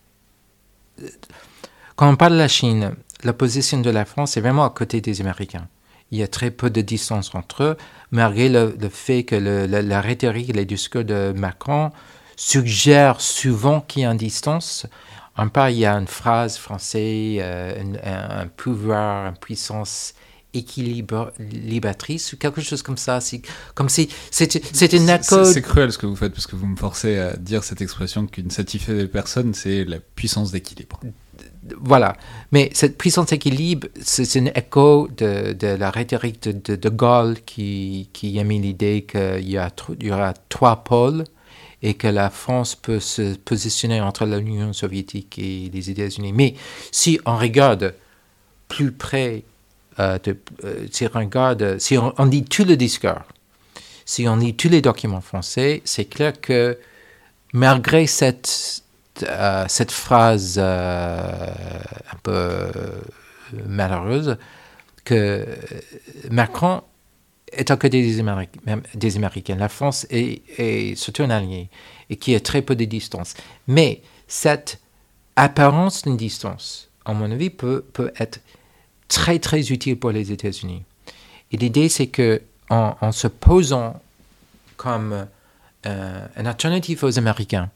Quand on parle de la Chine, la position de la France est vraiment à côté des Américains. Il y a très peu de distance entre eux, malgré le, fait que le, la, la, rhétorique et les discours de Macron suggère souvent qu'il y a une distance. En part, il y a une phrase française, euh, un, pouvoir, une puissance équilibratrice ou quelque chose comme ça. Comme si c'était une écho. C'est cruel ce que vous faites parce que vous me forcez à dire cette expression qu'une satisfaite personne, c'est la puissance d'équilibre. Voilà. Mais cette puissance d'équilibre, c'est un écho de, la rhétorique de, Gaulle qui, a mis l'idée qu'il y, aura trois pôles et que la France peut se positionner entre l'Union soviétique et les États-Unis. Mais si on regarde plus près, euh, euh, si, on regarde, si on, lit tout le discours, si on lit tous les documents français, c'est clair que malgré cette, euh, cette phrase un peu malheureuse, que Macron est à côté des, Américains. La France est, surtout un allié et qui a très peu de distance. Mais cette apparence d'une distance, à mon avis, peut, peut être très très utile pour les États-Unis. Et l'idée, c'est que en, se posant comme euh, une alternative aux Américains,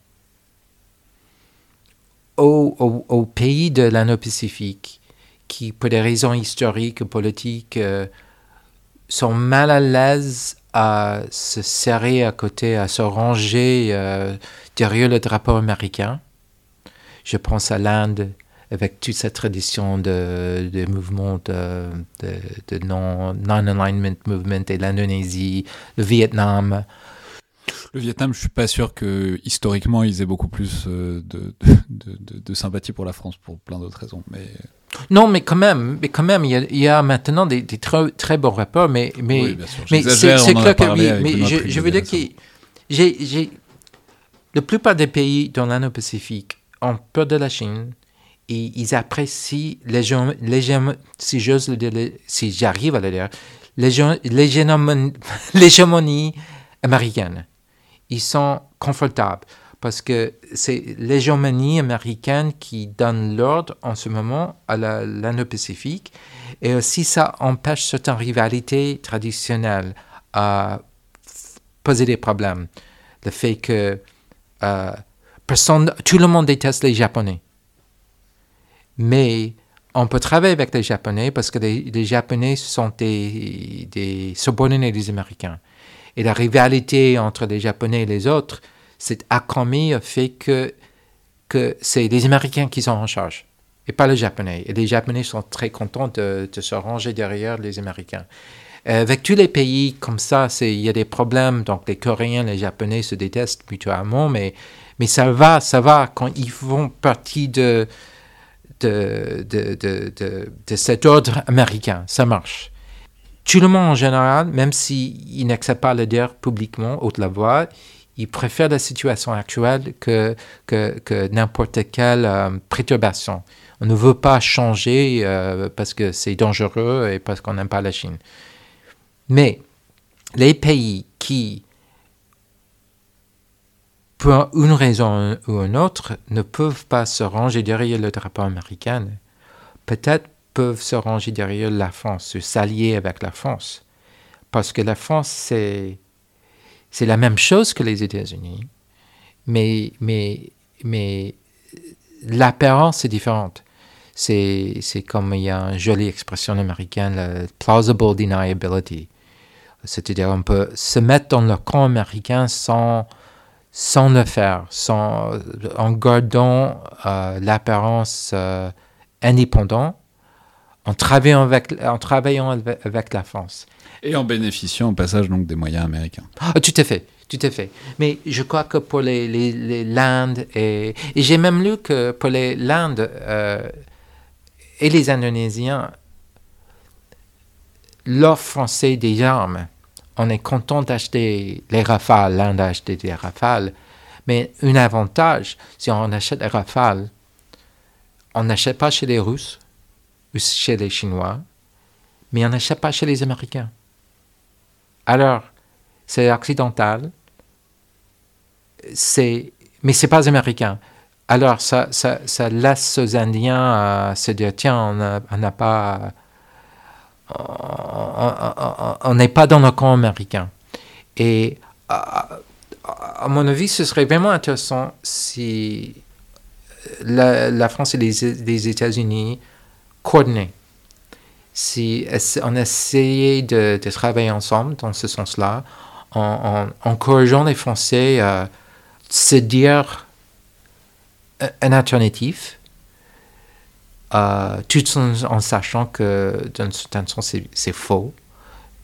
aux, pays de l'Indo-Pacifique, qui, pour des raisons historiques, politiques, euh, sont mal à l'aise à se serrer à côté, à se ranger euh, derrière le drapeau américain. Je pense à l'Inde avec toute sa tradition de, mouvements de, non-alignment movement et l'Indonésie, le Vietnam. Le Vietnam, je suis pas sûr que historiquement ils aient beaucoup plus de, de, de, de, sympathie pour la France pour plein d'autres raisons. Mais non, mais quand même, mais quand même, il y a, maintenant des, très, très, bons rapports, mais mais mais c'est clair que oui, mais je, je veux dire que j'ai la plupart des pays dans l'Indo-Pacifique ont peur de la Chine et ils apprécient légèrement, si j'ose le dire, si j'arrive à le dire, l'hégémonie américaine. Ils sont confortables parce que c'est l'hégémonie américaine qui donne l'ordre en ce moment à l'Indo-Pacifique et aussi ça empêche certaines rivalités traditionnelles à poser des problèmes. Le fait que euh, personne, tout le monde déteste les Japonais. Mais on peut travailler avec les Japonais parce que les, Japonais sont des, des, subordonnés des Américains. Et la rivalité entre les Japonais et les autres, cette accromis fait que, que c'est les Américains qui sont en charge et pas les Japonais. Et les Japonais sont très contents de, se ranger derrière les Américains. Euh, avec tous les pays comme ça, il y a des problèmes. Donc les Coréens, les Japonais se détestent mutuellement, mais, mais ça va, ça va quand ils font partie de, de, de, de cet ordre américain. Ça marche. Tout le monde en général, même s'ils n'acceptent pas le dire publiquement, haute la voix, ils préfèrent la situation actuelle que, que, que n'importe quelle euh, perturbation. On ne veut pas changer euh, parce que c'est dangereux et parce qu'on n'aime pas la Chine. Mais les pays qui, pour une raison ou une autre, ne peuvent pas se ranger derrière le drapeau américain, peut-être peuvent se ranger derrière la France, s'allier avec la France. Parce que la France, c'est, c'est la même chose que les États-Unis, mais, mais, mais l'apparence est différente. C'est, c'est comme il y a une jolie expression américaine, la plausible deniability. C'est-à-dire on peut se mettre dans le camp américain sans, sans le faire, sans, en gardant euh, l'apparence euh, indépendante, en travaillant, avec, en travaillant avec la France. Et en bénéficiant au passage donc des moyens américains. Ah, tout à fait, tout à fait. Mais je crois que pour les, les, l'Inde, et, et j'ai même lu que pour les l'Inde euh, et les Indonésiens, l'offre française des armes on est content d'acheter les rafales, l'Inde a acheté des rafales, mais un avantage, si on achète les rafales, on n'achète pas chez les Russes chez les Chinois, mais on n'achète pas chez les Américains. Alors, c'est occidental, c'est, mais c'est pas américain. Alors, ça, ça, ça laisse aux Indiens se dire, tiens, on n'a pas on n'est pas dans le camp américain. Et à, mon avis, ce serait vraiment intéressant si la, France et les, États-Unis coordonnaient. Si on essayait de, travailler ensemble dans ce sens-là, en, encourageant les Français à se dire un alternatif euh, tout en, sachant que d'un certain sens c'est faux,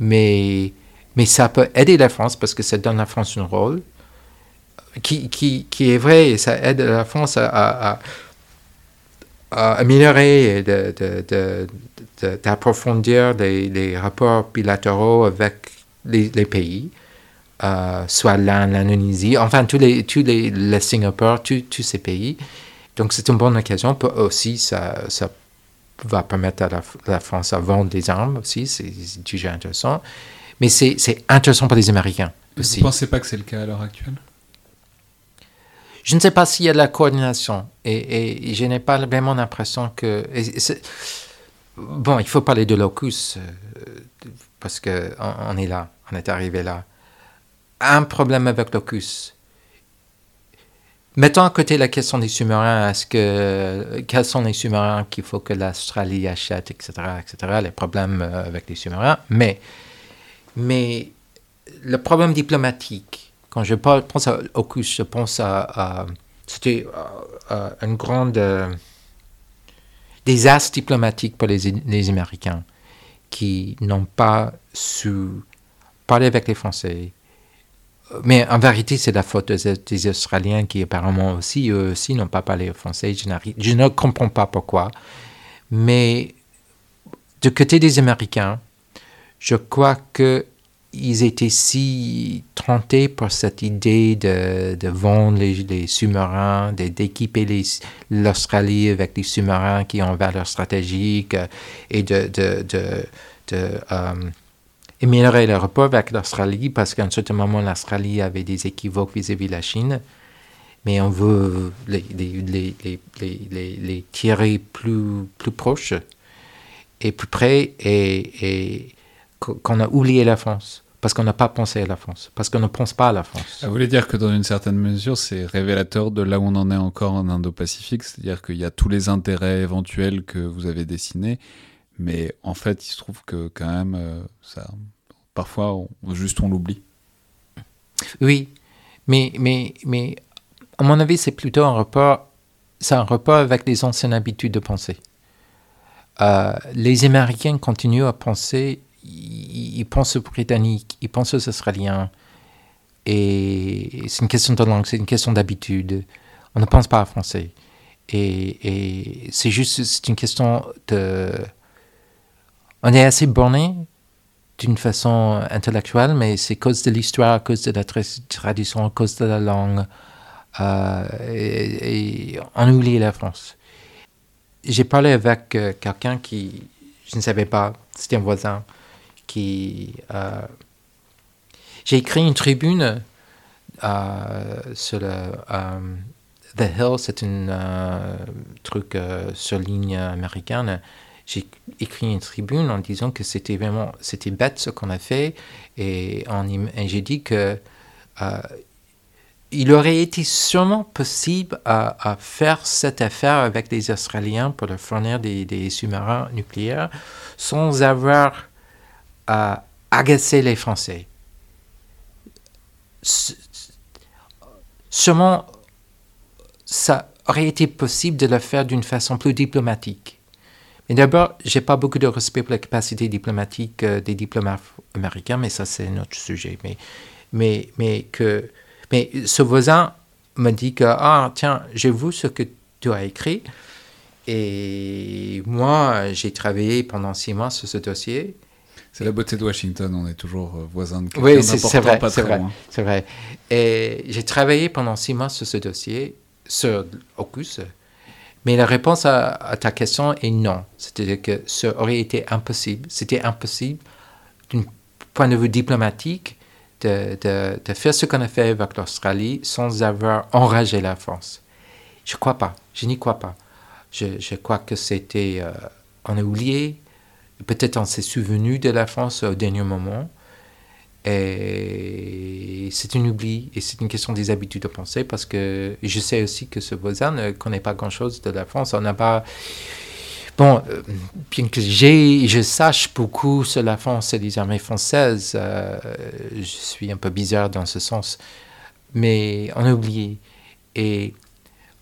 mais, mais ça peut aider la France parce que ça donne à la France un rôle qui, qui, qui est vrai et ça aide la France à, améliorer et d'approfondir les, les, rapports bilatéraux avec les, les pays. Euh, soit l'Indonésie, enfin tous les, tous les, les Singapour, tous, ces pays. Donc c'est une bonne occasion. Aussi, ça, ça va permettre à la, France à vendre des armes aussi, c'est déjà intéressant. Mais c'est intéressant pour les Américains aussi. Vous ne pensez pas que c'est le cas à l'heure actuelle? Je ne sais pas s'il y a de la coordination et, je n'ai pas vraiment l'impression que... bon, il faut parler de l'OCUS euh, parce qu'on on est là, on est arrivé là. Un problème avec l'OCUS, Mettons à côté la question des sous-marins, est-ce que quels sont les sous-marins qu'il faut que l'Australie achète, etc., etc., les problèmes euh, avec les sous-marins. Mais, mais le problème diplomatique, quand je pense à AUKUS, je pense à, c'était une grande euh, désastre diplomatique pour les, Américains qui n'ont pas su parler avec les Français, mais en vérité, c'est la faute des, Australiens qui apparemment aussi, eux aussi, n'ont pas parlé français. Je, je, ne comprends pas pourquoi. Mais du côté des Américains, je crois qu'ils étaient si tentés par cette idée de, de vendre les, sous-marins, d'équiper l'Australie avec des sous-marins qui ont valeur stratégique euh, et de, de, de, de euh, améliorer le rapport avec l'Australie parce qu'à un certain moment, l'Australie avait des équivoques vis-à-vis de la Chine. Mais on veut les, les, les, tirer plus, plus proches et plus près et qu'on a oublié la France. Parce qu'on n'a pas pensé à la France, parce qu'on ne pense pas à la France. Vous voulez dire que dans une certaine mesure, c'est révélateur de là où on en est encore en Indo-Pacifique, c'est-à-dire qu'il y a tous les intérêts éventuels que vous avez dessinés, mais en fait, il se trouve que quand même, euh, ça, parfois, on, juste on l'oublie. Oui, mais, mais, mais à mon avis, c'est plutôt un rapport, c'est un rapport avec les anciennes habitudes de pensée. Euh, les Américains continuent à penser, ils, ils, pensent aux Britanniques, ils pensent aux Australiens, et c'est une question de langue, c'est une question d'habitude. On ne pense pas à français. Et, et c'est juste, c'est une question de on est assez borné d'une façon intellectuelle, mais c'est cause de l'histoire, à cause de la tradition, à cause de la langue. Euh, et, on oublie la France. J'ai parlé avec euh, quelqu'un qui, je ne savais pas, c'était un voisin, Euh, j'ai écrit une tribune sur le... The Hill, c'est un truc sur ligne américaine. J'ai écrit une tribune en disant que c'était vraiment c'était bête ce qu'on a fait. Et, j'ai dit que euh, il aurait été sûrement possible à, faire cette affaire avec les Australiens pour leur fournir des, sous-marins nucléaires sans avoir à agacer les Français. Sûrement, ça aurait été possible de le faire d'une façon plus diplomatique. Et d'abord, j'ai pas beaucoup de respect pour la capacité diplomatique euh, des diplomates américains, mais ça c'est un autre sujet. Mais, mais, mais, que, mais ce voisin me dit que, ah tiens, j'ai vu ce que tu as écrit. Et moi, j'ai travaillé pendant six mois sur ce dossier. C'est la beauté de Washington, on est toujours euh, voisin de quelqu'un Oui, c'est vrai, c'est vrai, c'est vrai. Et j'ai travaillé pendant six mois sur ce dossier, sur AUKUS, mais la réponse à, ta question est non. C'est-à-dire que ça aurait été impossible. C'était impossible, d'un point de vue diplomatique, de, de, de faire ce qu'on a fait avec l'Australie sans avoir enragé la France. Je ne crois pas. Je n'y crois pas. Je, je crois que c'était. Euh, on a oublié. Peut-être on s'est souvenu de la France au dernier moment. Et c'est un oubli et c'est une question des habitudes de pensée parce que je sais aussi que ce voisin ne connaît pas grand-chose de la France. On n'a pas. Bon, euh, bien que je sache beaucoup sur la France et les armées françaises, euh, je suis un peu bizarre dans ce sens, mais on a oublié. Et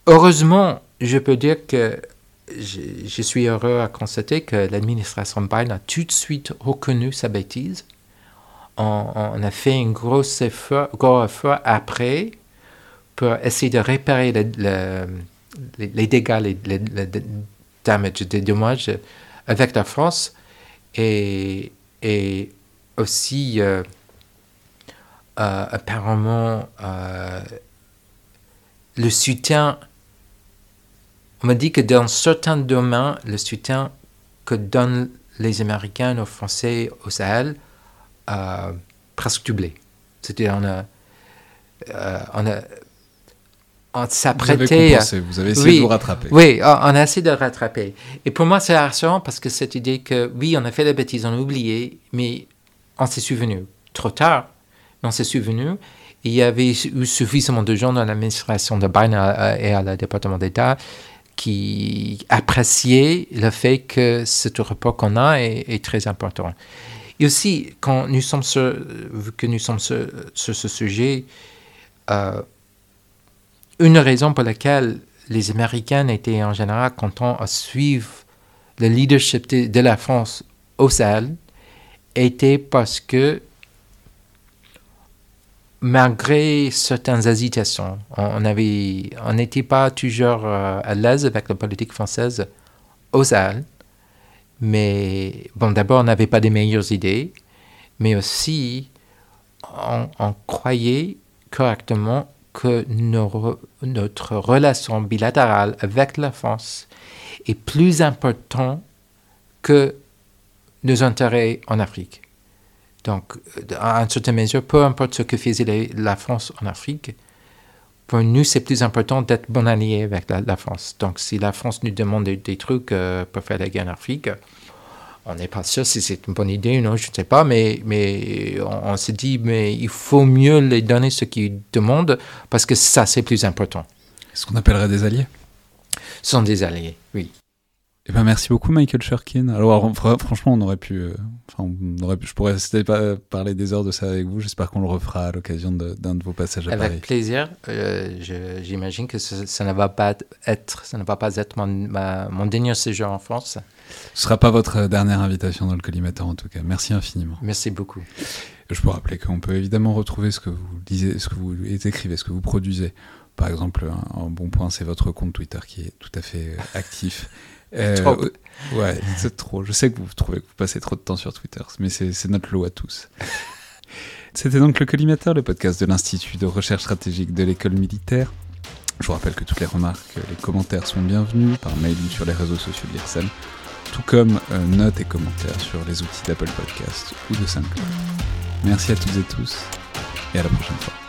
heureusement, je peux dire que je, suis heureux à constater que l'administration Biden a tout de suite reconnu sa bêtise on, a fait un gros effort, après pour essayer de réparer les, dégâts, les, dommages avec la France et, et aussi euh, euh, apparemment euh, le soutien. On m'a dit que dans certains domaines, le soutien que donnent les Américains aux Français au Sahel a presque doublé. C'était on a, euh, on a on s'apprêtait. Vous, vous avez essayé de vous rattraper. Oui, on a essayé de rattraper. Et pour moi, c'est rassurant parce que cette idée que oui, on a fait la bêtise, on a oublié, mais on s'est souvenu trop tard, mais on s'est souvenu. Il y avait eu suffisamment de gens dans l'administration de Biden et à la département d'État qui appréciaient le fait que ce rapport qu'on a est, très important. Et aussi, quand nous sommes sur, que nous sommes sur, ce sujet, euh, une raison pour laquelle les Américains étaient en général contents à suivre le leadership de, la France au Sahel était parce que malgré certaines hésitations, on n'était pas toujours euh, à l'aise avec la politique française aux Sahel. Mais bon, d'abord, on n'avait pas les meilleures idées, mais aussi, on, croyait correctement que notre relation bilatérale avec la France est plus importante que nos intérêts en Afrique. Donc, à une certaine mesure, peu importe ce que faisait la France en Afrique, pour nous, c'est plus important d'être bon allié avec la, France. Donc, si la France nous demande des, trucs euh, pour faire la guerre en Afrique, on n'est pas sûr si c'est une bonne idée ou non, je ne sais pas, mais, mais on, se dit, mais il faut mieux les donner ce qu'ils demandent parce que ça, c'est plus important. Ce qu'on appellerait des alliés Ce sont des alliés, oui. Eh ben, merci beaucoup, Michael Shurkin. Alors, franchement, on aurait pu, euh, on aurait pu, je pourrais rester pas parler des heures de ça avec vous. J'espère qu'on le refera à l'occasion d'un de, vos passages à Paris. Avec plaisir. Euh, j'imagine que ça, ne va pas être, ça ne va pas être mon, mon dernier séjour en France. Ce sera pas votre dernière invitation dans le collimateur, en tout cas. Merci infiniment. Merci beaucoup. Je peux rappeler qu'on peut évidemment retrouver ce que vous lisez, ce que vous écrivez, ce que vous produisez. Par exemple, un bon point, c'est votre compte Twitter qui est tout à fait actif. Euh, trop. Ouais, c'est trop. Je sais que vous trouvez que vous passez trop de temps sur Twitter, mais c'est notre lot à tous. C'était donc le Collimateur, le podcast de l'Institut de recherche stratégique de l'école militaire. Je vous rappelle que toutes les remarques, les commentaires sont bienvenus par mail ou sur les réseaux sociaux de l'IRSEM, tout comme euh, notes et commentaires sur les outils d'Apple Podcast ou de SoundCloud. Merci à toutes et tous, et à la prochaine fois.